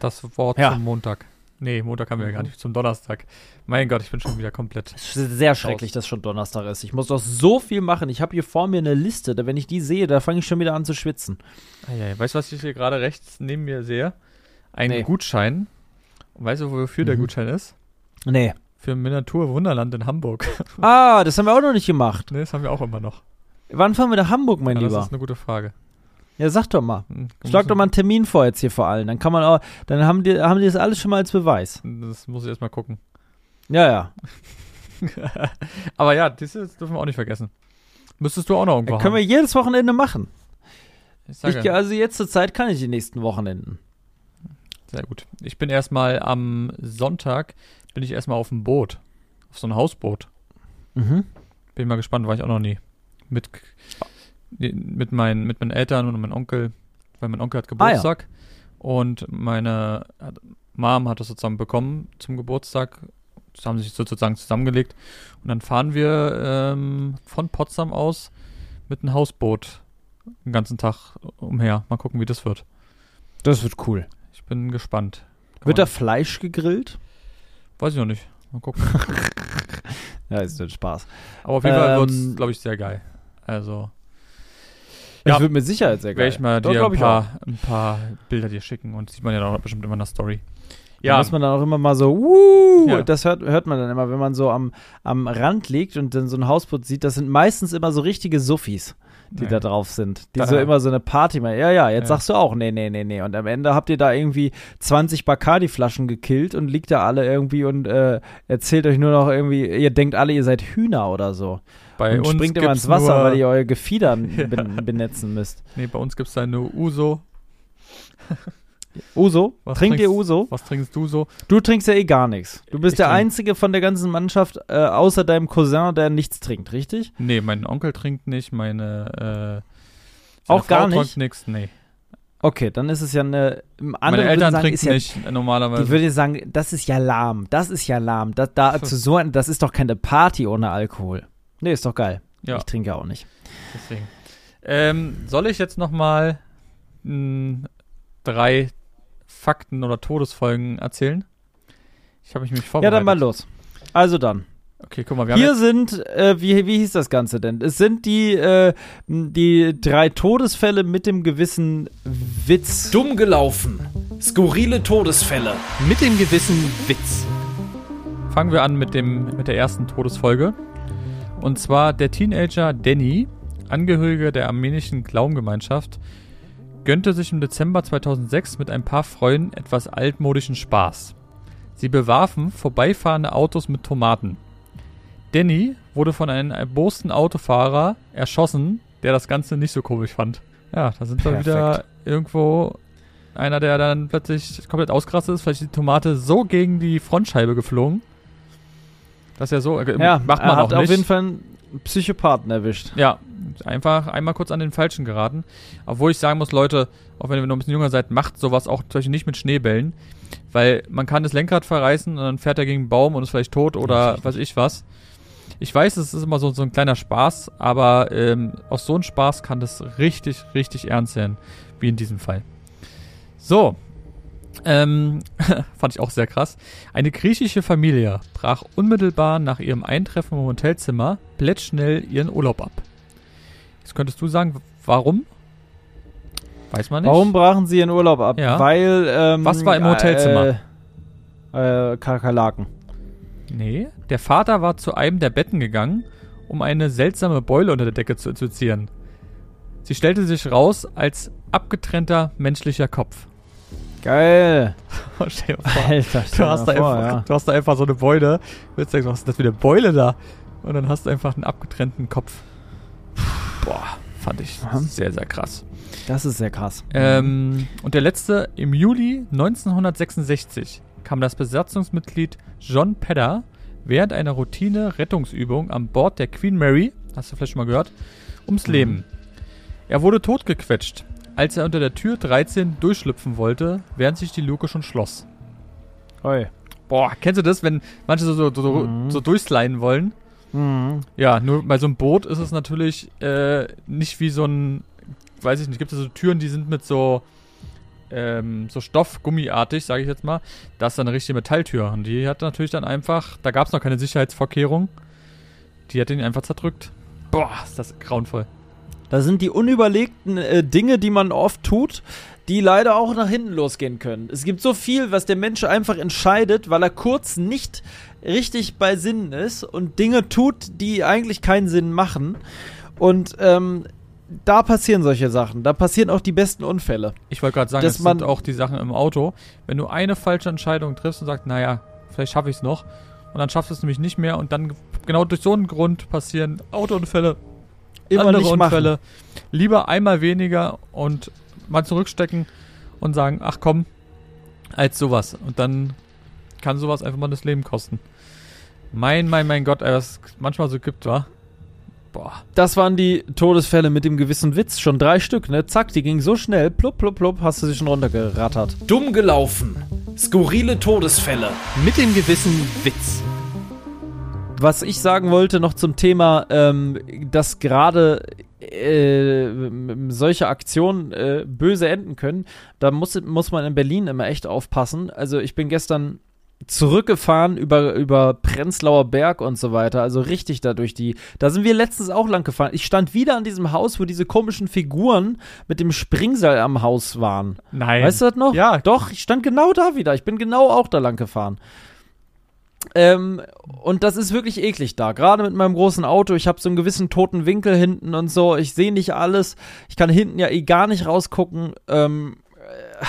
Das Wort ja. zum Montag. Nee, Montag haben wir ja gar mhm. nicht, zum Donnerstag. Mein Gott, ich bin schon wieder komplett. Es ist sehr schrecklich, dass schon Donnerstag ist. Ich muss doch so viel machen. Ich habe hier vor mir eine Liste, wenn ich die sehe, da fange ich schon wieder an zu schwitzen. Ja, weißt du, was ich hier gerade rechts neben mir sehe? Ein nee. Gutschein. weißt du, wofür mhm. der Gutschein ist? Nee. Für Miniatur Wunderland in Hamburg. Ah, das haben wir auch noch nicht gemacht. Nee, das haben wir auch immer noch. Wann fahren wir nach Hamburg, mein ja, Lieber? Das ist eine gute Frage. Ja, sag doch mal. Hm, Schlag doch mal einen Termin vor jetzt hier vor allen. Dann kann man auch, dann haben die, haben die das alles schon mal als Beweis. Das muss ich erstmal gucken. Ja, ja. Aber ja, das dürfen wir auch nicht vergessen. Müsstest du auch noch irgendwo ja, Können wir jedes Wochenende machen. Ich ich, also jetzt zur Zeit kann ich die nächsten Wochenenden. Sehr gut. Ich bin erstmal am Sonntag, bin ich erstmal auf dem Boot. Auf so einem Hausboot. Mhm. Bin mal gespannt, war ich auch noch nie. Mit mit, mein, mit meinen Eltern und meinem Onkel, weil mein Onkel hat Geburtstag. Ah, ja. Und meine Mom hat das sozusagen bekommen zum Geburtstag. das haben sich sozusagen zusammengelegt. Und dann fahren wir ähm, von Potsdam aus mit einem Hausboot den ganzen Tag umher. Mal gucken, wie das wird. Das wird cool. Ich bin gespannt. Kann wird da Fleisch gegrillt? Weiß ich noch nicht. Mal gucken. ja, ist ein Spaß. Aber auf jeden ähm, Fall wird es, glaube ich, sehr geil. Also. Ja, wird mit Sicherheit sehr geil. Werde ich mal dir ein paar, ein paar Bilder dir schicken und sieht man ja dann bestimmt immer in der Story. Ja. Da muss man dann auch immer mal so, uh, ja. das hört, hört man dann immer, wenn man so am, am Rand liegt und dann so ein Hausboot sieht. Das sind meistens immer so richtige Suffis, die nee. da drauf sind. Die da, so immer so eine Party machen. Ja, ja, jetzt ja. sagst du auch, nee, nee, nee, nee. Und am Ende habt ihr da irgendwie 20 Bacardi-Flaschen gekillt und liegt da alle irgendwie und äh, erzählt euch nur noch irgendwie, ihr denkt alle, ihr seid Hühner oder so. Bei und uns springt immer ins Wasser, weil ihr euer Gefieder benetzen müsst. Nee, bei uns gibt es da nur Uso. Uso? Was Trinkt trinkst, ihr Uso? Was trinkst du so? Du trinkst ja eh gar nichts. Du bist ich der trink. Einzige von der ganzen Mannschaft, äh, außer deinem Cousin, der nichts trinkt, richtig? Nee, mein Onkel trinkt nicht, meine äh, Auch gar Frau nicht? nichts, nee. Okay, dann ist es ja eine. Meine Eltern sagen, trinken ja, nicht normalerweise. Ich würde sagen, das ist ja lahm. Das ist ja lahm. Das, da, zu so, das ist doch keine Party ohne Alkohol. Nee, ist doch geil. Ja. Ich trinke auch nicht. Deswegen. Ähm, soll ich jetzt noch mal drei Fakten oder Todesfolgen erzählen? Ich habe mich vorbereitet. Ja, dann mal los. Also dann. Okay, guck mal, wir Hier sind, äh, wie, wie hieß das Ganze denn? Es sind die, äh, die drei Todesfälle mit dem gewissen Witz. Dumm gelaufen. Skurrile Todesfälle. Mit dem gewissen Witz. Fangen wir an mit, dem, mit der ersten Todesfolge. Und zwar der Teenager Danny, Angehöriger der armenischen Glaubengemeinschaft, gönnte sich im Dezember 2006 mit ein paar Freunden etwas altmodischen Spaß. Sie bewarfen vorbeifahrende Autos mit Tomaten. Danny wurde von einem erbosten Autofahrer erschossen, der das Ganze nicht so komisch fand. Ja, da sind wir wieder irgendwo einer, der dann plötzlich komplett ausgerastet ist, vielleicht die Tomate so gegen die Frontscheibe geflogen, dass er so äh, ja, macht man er hat auch nicht. auf jeden Fall Psychopathen erwischt. Ja, einfach einmal kurz an den Falschen geraten. Obwohl ich sagen muss, Leute, auch wenn ihr noch ein bisschen jünger seid, macht sowas auch zum Beispiel nicht mit Schneebällen. Weil man kann das Lenkrad verreißen und dann fährt er gegen einen Baum und ist vielleicht tot oder weiß ich was. Ich weiß, es ist immer so, so ein kleiner Spaß, aber ähm, aus so einem Spaß kann das richtig, richtig ernst sein, wie in diesem Fall. So, ähm, fand ich auch sehr krass. Eine griechische Familie brach unmittelbar nach ihrem Eintreffen im Hotelzimmer blitzschnell ihren Urlaub ab. Jetzt könntest du sagen, warum? Weiß man nicht. Warum brachen sie ihren Urlaub ab? Ja. Weil, ähm, Was war im Hotelzimmer? Äh, äh, Kakerlaken. Nee, der Vater war zu einem der Betten gegangen, um eine seltsame Beule unter der Decke zu inspizieren. Sie stellte sich raus als abgetrennter menschlicher Kopf. Geil. stell dir vor, Alter, stell du, hast da vor, einfach, ja. du hast da einfach so eine Beule. Du willst denken, was ist das für eine Beule da? Und dann hast du einfach einen abgetrennten Kopf. Boah, fand ich Aha. sehr, sehr krass. Das ist sehr krass. Ähm, und der letzte, im Juli 1966 kam das Besatzungsmitglied John Pedder während einer Routine-Rettungsübung an Bord der Queen Mary, hast du vielleicht schon mal gehört, ums mhm. Leben. Er wurde totgequetscht, als er unter der Tür 13 durchschlüpfen wollte, während sich die Luke schon schloss. Oi. Boah, kennst du das, wenn manche so, so, so, mhm. so durchsliden wollen? Mhm. Ja, nur bei so einem Boot ist es natürlich äh, nicht wie so ein, weiß ich nicht, gibt es so Türen, die sind mit so, ähm, so Stoffgummiartig, sage ich jetzt mal. Das ist dann eine richtige Metalltür. Und die hat natürlich dann einfach, da gab es noch keine Sicherheitsvorkehrung. Die hat ihn einfach zerdrückt. Boah, ist das grauenvoll. Da sind die unüberlegten äh, Dinge, die man oft tut, die leider auch nach hinten losgehen können. Es gibt so viel, was der Mensch einfach entscheidet, weil er kurz nicht richtig bei Sinnen ist und Dinge tut, die eigentlich keinen Sinn machen. Und ähm, da passieren solche Sachen. Da passieren auch die besten Unfälle. Ich wollte gerade sagen, es sind auch die Sachen im Auto. Wenn du eine falsche Entscheidung triffst und sagst, naja, vielleicht schaffe ich es noch, und dann schaffst du es nämlich nicht mehr und dann genau durch so einen Grund passieren Autounfälle, Immer andere Unfälle. Machen. Lieber einmal weniger und mal zurückstecken und sagen, ach komm, als sowas. Und dann kann sowas einfach mal das Leben kosten. Mein, mein, mein Gott, ey, was manchmal so gibt, wa? Boah. Das waren die Todesfälle mit dem gewissen Witz. Schon drei Stück, ne? Zack, die gingen so schnell. Plupp, plupp, plupp, hast du sie schon runtergerattert. Dumm gelaufen. Skurrile Todesfälle. Mit dem gewissen Witz. Was ich sagen wollte noch zum Thema, ähm, dass gerade äh, solche Aktionen äh, böse enden können, da muss, muss man in Berlin immer echt aufpassen. Also ich bin gestern zurückgefahren über, über Prenzlauer Berg und so weiter. Also richtig da durch die. Da sind wir letztens auch lang gefahren. Ich stand wieder an diesem Haus, wo diese komischen Figuren mit dem Springseil am Haus waren. Nein. Weißt du das noch? Ja. Doch, ich stand genau da wieder. Ich bin genau auch da lang gefahren. Ähm, und das ist wirklich eklig da. Gerade mit meinem großen Auto. Ich habe so einen gewissen toten Winkel hinten und so. Ich sehe nicht alles. Ich kann hinten ja eh gar nicht rausgucken. Ähm, äh,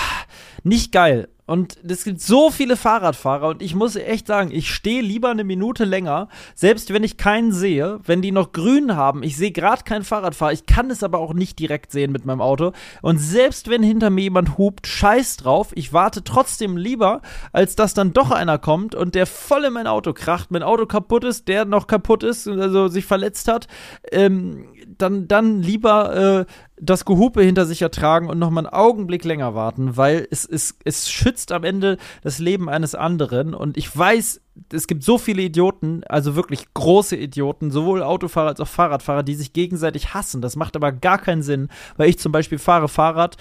nicht geil. Und es gibt so viele Fahrradfahrer und ich muss echt sagen, ich stehe lieber eine Minute länger, selbst wenn ich keinen sehe, wenn die noch grün haben. Ich sehe gerade keinen Fahrradfahrer, ich kann es aber auch nicht direkt sehen mit meinem Auto. Und selbst wenn hinter mir jemand hupt, scheiß drauf, ich warte trotzdem lieber, als dass dann doch einer kommt und der voll in mein Auto kracht, mein Auto kaputt ist, der noch kaputt ist, also sich verletzt hat. Ähm, dann, dann lieber äh, das Gehupe hinter sich ertragen und nochmal einen Augenblick länger warten, weil es, es, es schützt am Ende das Leben eines anderen. Und ich weiß, es gibt so viele Idioten, also wirklich große Idioten, sowohl Autofahrer als auch Fahrradfahrer, die sich gegenseitig hassen. Das macht aber gar keinen Sinn, weil ich zum Beispiel fahre Fahrrad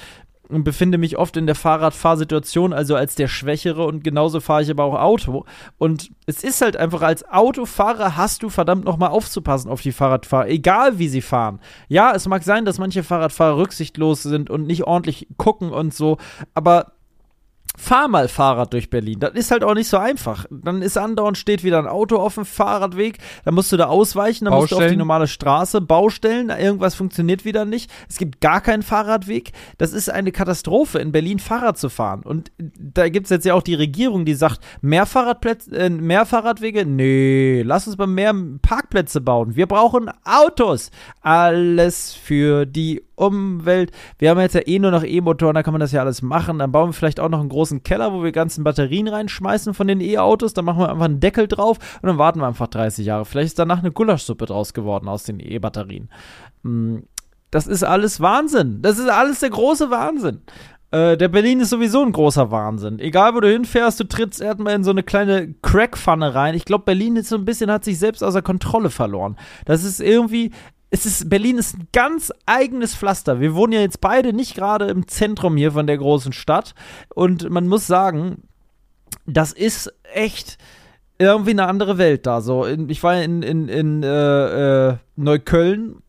und befinde mich oft in der Fahrradfahrsituation, also als der Schwächere und genauso fahre ich aber auch Auto. Und es ist halt einfach, als Autofahrer hast du verdammt nochmal aufzupassen auf die Fahrradfahrer, egal wie sie fahren. Ja, es mag sein, dass manche Fahrradfahrer rücksichtslos sind und nicht ordentlich gucken und so, aber fahr mal Fahrrad durch Berlin. Das ist halt auch nicht so einfach. Dann ist andauernd steht wieder ein Auto auf dem Fahrradweg, dann musst du da ausweichen, dann musst du auf die normale Straße, Baustellen, irgendwas funktioniert wieder nicht. Es gibt gar keinen Fahrradweg. Das ist eine Katastrophe, in Berlin Fahrrad zu fahren. Und da gibt es jetzt ja auch die Regierung, die sagt, mehr Fahrradplätze, äh, mehr Fahrradwege? Nee, lass uns mal mehr Parkplätze bauen. Wir brauchen Autos. Alles für die Umwelt. Wir haben jetzt ja eh nur noch E-Motoren, da kann man das ja alles machen. Dann bauen wir vielleicht auch noch einen großen Keller, wo wir ganzen Batterien reinschmeißen von den E-Autos. Dann machen wir einfach einen Deckel drauf und dann warten wir einfach 30 Jahre. Vielleicht ist danach eine Gulaschsuppe draus geworden aus den E-Batterien. Hm, das ist alles Wahnsinn. Das ist alles der große Wahnsinn. Äh, der Berlin ist sowieso ein großer Wahnsinn. Egal, wo du hinfährst, du trittst erstmal in so eine kleine Crackpfanne rein. Ich glaube, Berlin ist so ein bisschen, hat sich selbst außer Kontrolle verloren. Das ist irgendwie, es ist, Berlin ist ein ganz eigenes Pflaster. Wir wohnen ja jetzt beide nicht gerade im Zentrum hier von der großen Stadt. Und man muss sagen, das ist echt irgendwie eine andere Welt da. So, ich war in, in, in äh, äh, Neukölln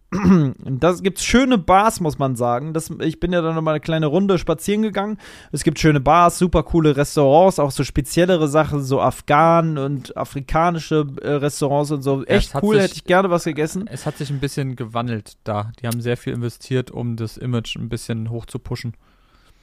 da gibt es schöne Bars, muss man sagen. Das, ich bin ja dann noch mal eine kleine Runde spazieren gegangen. Es gibt schöne Bars, super coole Restaurants, auch so speziellere Sachen, so Afghanen und afrikanische äh, Restaurants und so. Echt cool, sich, hätte ich gerne was gegessen. Es hat sich ein bisschen gewandelt da. Die haben sehr viel investiert, um das Image ein bisschen hoch zu pushen.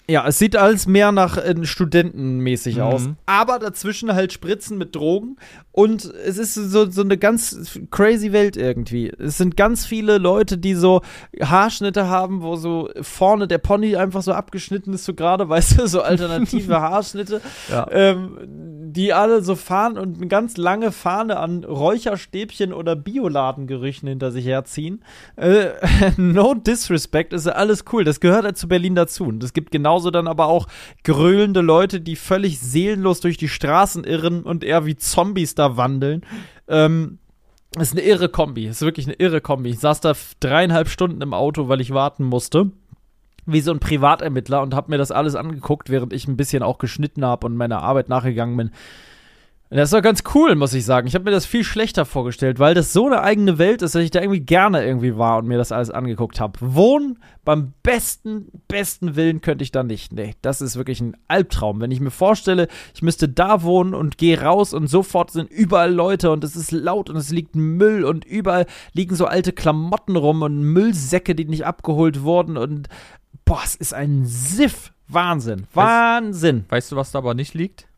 Ja, es sieht alles mehr nach äh, studentenmäßig mhm. aus. Aber dazwischen halt Spritzen mit Drogen. Und es ist so, so eine ganz crazy Welt irgendwie. Es sind ganz viele Leute, die so Haarschnitte haben, wo so vorne der Pony einfach so abgeschnitten ist, so gerade, weißt du, so alternative Haarschnitte. Ja. Ähm, die alle so fahren und eine ganz lange Fahne an Räucherstäbchen oder Bioladengerüchen hinter sich herziehen. Äh, no disrespect, ist alles cool. Das gehört halt zu Berlin dazu. Und es gibt genau genauso dann aber auch gröhlende Leute, die völlig seelenlos durch die Straßen irren und eher wie Zombies da wandeln. Ähm, ist eine irre Kombi. Ist wirklich eine irre Kombi. Ich saß da dreieinhalb Stunden im Auto, weil ich warten musste. Wie so ein Privatermittler und hab mir das alles angeguckt, während ich ein bisschen auch geschnitten habe und meiner Arbeit nachgegangen bin. Das ist doch ganz cool, muss ich sagen. Ich habe mir das viel schlechter vorgestellt, weil das so eine eigene Welt ist, dass ich da irgendwie gerne irgendwie war und mir das alles angeguckt habe. Wohnen beim besten, besten Willen könnte ich da nicht. Nee, das ist wirklich ein Albtraum. Wenn ich mir vorstelle, ich müsste da wohnen und gehe raus und sofort sind überall Leute und es ist laut und es liegt Müll und überall liegen so alte Klamotten rum und Müllsäcke, die nicht abgeholt wurden und boah, es ist ein Siff. Wahnsinn. Wahnsinn. Weißt, weißt du, was da aber nicht liegt?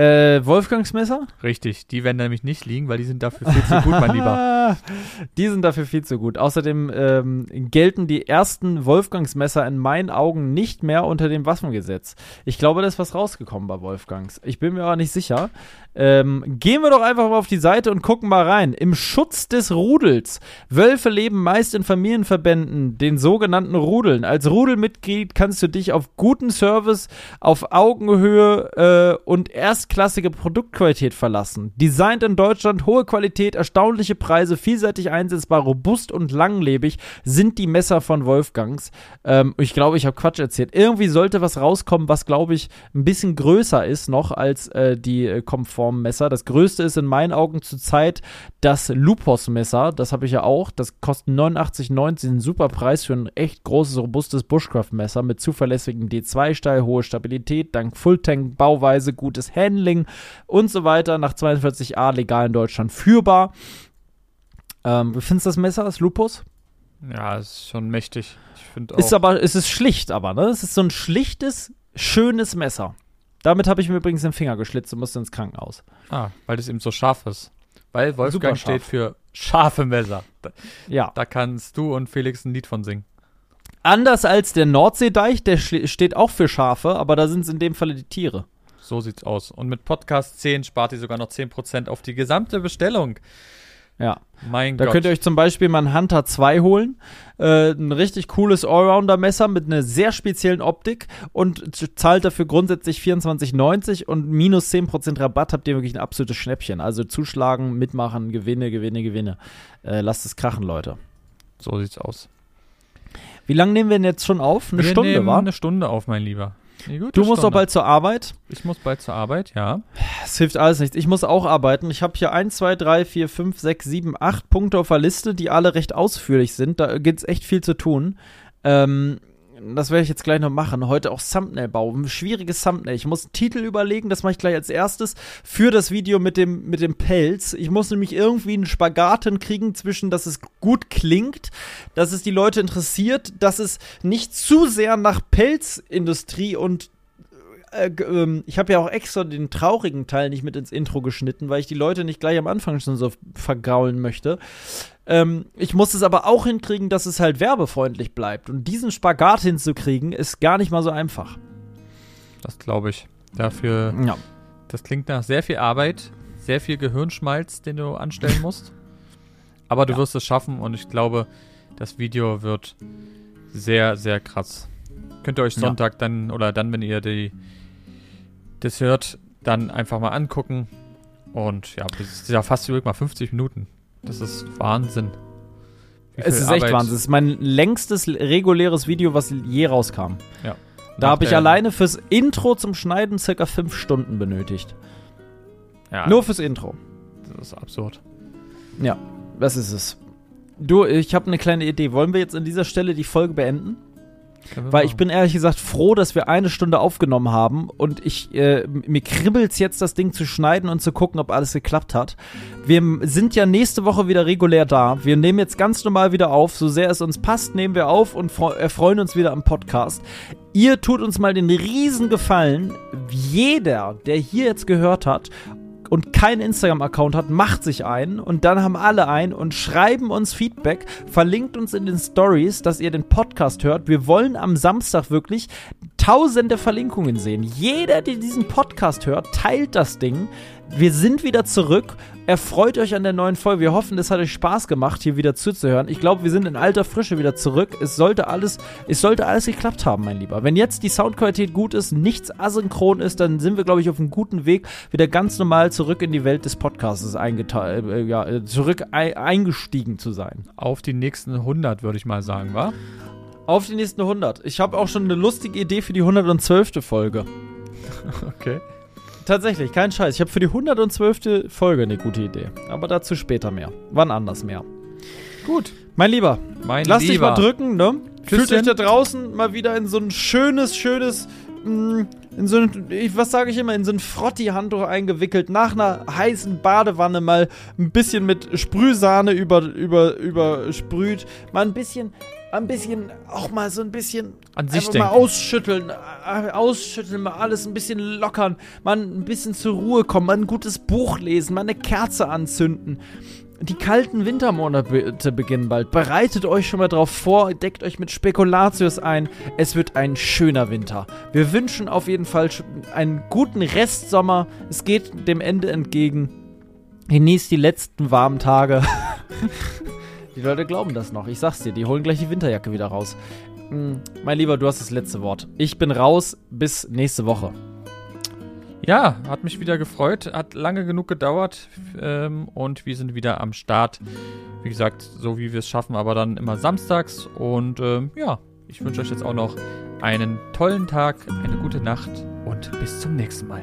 Äh, Wolfgangsmesser? Richtig, die werden nämlich nicht liegen, weil die sind dafür viel zu gut, mein Lieber. die sind dafür viel zu gut. Außerdem ähm, gelten die ersten Wolfgangsmesser in meinen Augen nicht mehr unter dem Waffengesetz. Ich glaube, da ist was rausgekommen bei Wolfgangs. Ich bin mir aber nicht sicher. Ähm, gehen wir doch einfach mal auf die Seite und gucken mal rein. Im Schutz des Rudels. Wölfe leben meist in Familienverbänden, den sogenannten Rudeln. Als Rudelmitglied kannst du dich auf guten Service, auf Augenhöhe äh, und erstklassige Produktqualität verlassen. Designt in Deutschland, hohe Qualität, erstaunliche Preise, vielseitig einsetzbar, robust und langlebig sind die Messer von Wolfgangs. Ähm, ich glaube, ich habe Quatsch erzählt. Irgendwie sollte was rauskommen, was, glaube ich, ein bisschen größer ist noch als äh, die äh, Komfort Messer. Das größte ist in meinen Augen zurzeit das Lupos-Messer. Das habe ich ja auch. Das kostet 89,90. Ein super Preis für ein echt großes, robustes Bushcraft-Messer mit zuverlässigem D2-Style, hohe Stabilität, dank Fulltank-Bauweise, gutes Handling und so weiter. Nach 42a legal in Deutschland führbar. Ähm, wie findest du das Messer, das Lupus? Ja, ist schon mächtig. Ich finde auch. Ist aber, es ist schlicht, aber, ne? Es ist so ein schlichtes, schönes Messer. Damit habe ich mir übrigens den Finger geschlitzt und musste ins Krankenhaus. Ah, weil das eben so scharf ist. Weil Wolfgang steht für scharfe Messer. Da, ja. Da kannst du und Felix ein Lied von singen. Anders als der Nordseedeich, der steht auch für Schafe, aber da sind es in dem Falle die Tiere. So sieht's aus. Und mit Podcast 10 spart ihr sogar noch 10% auf die gesamte Bestellung. Ja. Mein da Gott. könnt ihr euch zum Beispiel mal einen Hunter 2 holen. Äh, ein richtig cooles Allrounder-Messer mit einer sehr speziellen Optik und zahlt dafür grundsätzlich 24,90 und minus 10% Rabatt habt ihr wirklich ein absolutes Schnäppchen. Also zuschlagen, mitmachen, Gewinne, Gewinne, Gewinne. Äh, lasst es krachen, Leute. So sieht's aus. Wie lange nehmen wir denn jetzt schon auf? Eine wir Stunde, war? Eine Stunde auf, mein Lieber. Gut, du musst doch bald zur Arbeit. Ich muss bald zur Arbeit, ja. Es hilft alles nichts. Ich muss auch arbeiten. Ich habe hier 1, 2, 3, 4, 5, 6, 7, 8 Punkte auf der Liste, die alle recht ausführlich sind. Da gibt es echt viel zu tun. Ähm, das werde ich jetzt gleich noch machen. Heute auch Thumbnail bauen. Schwieriges Thumbnail. Ich muss einen Titel überlegen, das mache ich gleich als erstes für das Video mit dem, mit dem Pelz. Ich muss nämlich irgendwie einen Spagat hinkriegen zwischen, dass es gut klingt, dass es die Leute interessiert, dass es nicht zu sehr nach Pelzindustrie und äh, ähm, ich habe ja auch extra den traurigen Teil nicht mit ins Intro geschnitten, weil ich die Leute nicht gleich am Anfang schon so vergraulen möchte. Ähm, ich muss es aber auch hinkriegen, dass es halt werbefreundlich bleibt. Und diesen Spagat hinzukriegen, ist gar nicht mal so einfach. Das glaube ich. Dafür. Ja. Das klingt nach sehr viel Arbeit, sehr viel Gehirnschmalz, den du anstellen musst. Aber du ja. wirst es schaffen und ich glaube, das Video wird sehr, sehr krass. Könnt ihr euch Sonntag ja. dann oder dann, wenn ihr die das hört, dann einfach mal angucken. Und ja, das ist ja fast übrigens mal 50 Minuten. Das ist Wahnsinn. Es ist Arbeit. echt Wahnsinn. Es ist mein längstes reguläres Video, was je rauskam. Ja. Da habe ich alleine fürs Intro zum Schneiden circa fünf Stunden benötigt. Ja. Nur fürs Intro. Das ist absurd. Ja, das ist es. Du, ich habe eine kleine Idee. Wollen wir jetzt an dieser Stelle die Folge beenden? Weil ich bin ehrlich gesagt froh, dass wir eine Stunde aufgenommen haben und ich äh, mir kribbelt's jetzt, das Ding zu schneiden und zu gucken, ob alles geklappt hat. Wir sind ja nächste Woche wieder regulär da. Wir nehmen jetzt ganz normal wieder auf. So sehr es uns passt, nehmen wir auf und erfreuen uns wieder am Podcast. Ihr tut uns mal den riesen Gefallen. Jeder, der hier jetzt gehört hat und keinen Instagram-Account hat, macht sich einen und dann haben alle einen und schreiben uns Feedback, verlinkt uns in den Stories, dass ihr den Podcast hört. Wir wollen am Samstag wirklich tausende Verlinkungen sehen. Jeder, der diesen Podcast hört, teilt das Ding. Wir sind wieder zurück. Erfreut euch an der neuen Folge. Wir hoffen, es hat euch Spaß gemacht, hier wieder zuzuhören. Ich glaube, wir sind in alter Frische wieder zurück. Es sollte alles, es sollte alles geklappt haben, mein Lieber. Wenn jetzt die Soundqualität gut ist, nichts asynchron ist, dann sind wir, glaube ich, auf einem guten Weg, wieder ganz normal zurück in die Welt des Podcasts äh, ja, äh, zurück ei eingestiegen zu sein. Auf die nächsten 100, würde ich mal sagen, wa? Auf die nächsten 100. Ich habe auch schon eine lustige Idee für die 112. Folge. Okay. Tatsächlich, kein Scheiß. Ich habe für die 112. Folge eine gute Idee. Aber dazu später mehr. Wann anders mehr. Gut. Mein Lieber, mein lass Lieber. dich mal drücken, ne? Fühlt euch da draußen mal wieder in so ein schönes, schönes, mh, mm, in so ein, was sage ich immer, in so ein Frotti-Handtuch eingewickelt, nach einer heißen Badewanne mal ein bisschen mit Sprühsahne über, über, übersprüht, mal ein bisschen ein bisschen, auch mal so ein bisschen an sich denken. mal ausschütteln, äh, ausschütteln, mal alles ein bisschen lockern, mal ein bisschen zur Ruhe kommen, mal ein gutes Buch lesen, mal eine Kerze anzünden. die kalten Wintermonate beginnen bald. Bereitet euch schon mal drauf vor, deckt euch mit Spekulatius ein. Es wird ein schöner Winter. Wir wünschen auf jeden Fall einen guten Restsommer. Es geht dem Ende entgegen. Genießt die letzten warmen Tage. die Leute glauben das noch. Ich sag's dir, die holen gleich die Winterjacke wieder raus. Hm, mein Lieber, du hast das letzte Wort. Ich bin raus. Bis nächste Woche. Ja, hat mich wieder gefreut. Hat lange genug gedauert. Ähm, und wir sind wieder am Start. Wie gesagt, so wie wir es schaffen, aber dann immer samstags. Und ähm, ja, ich wünsche euch jetzt auch noch einen tollen Tag, eine gute Nacht und bis zum nächsten Mal.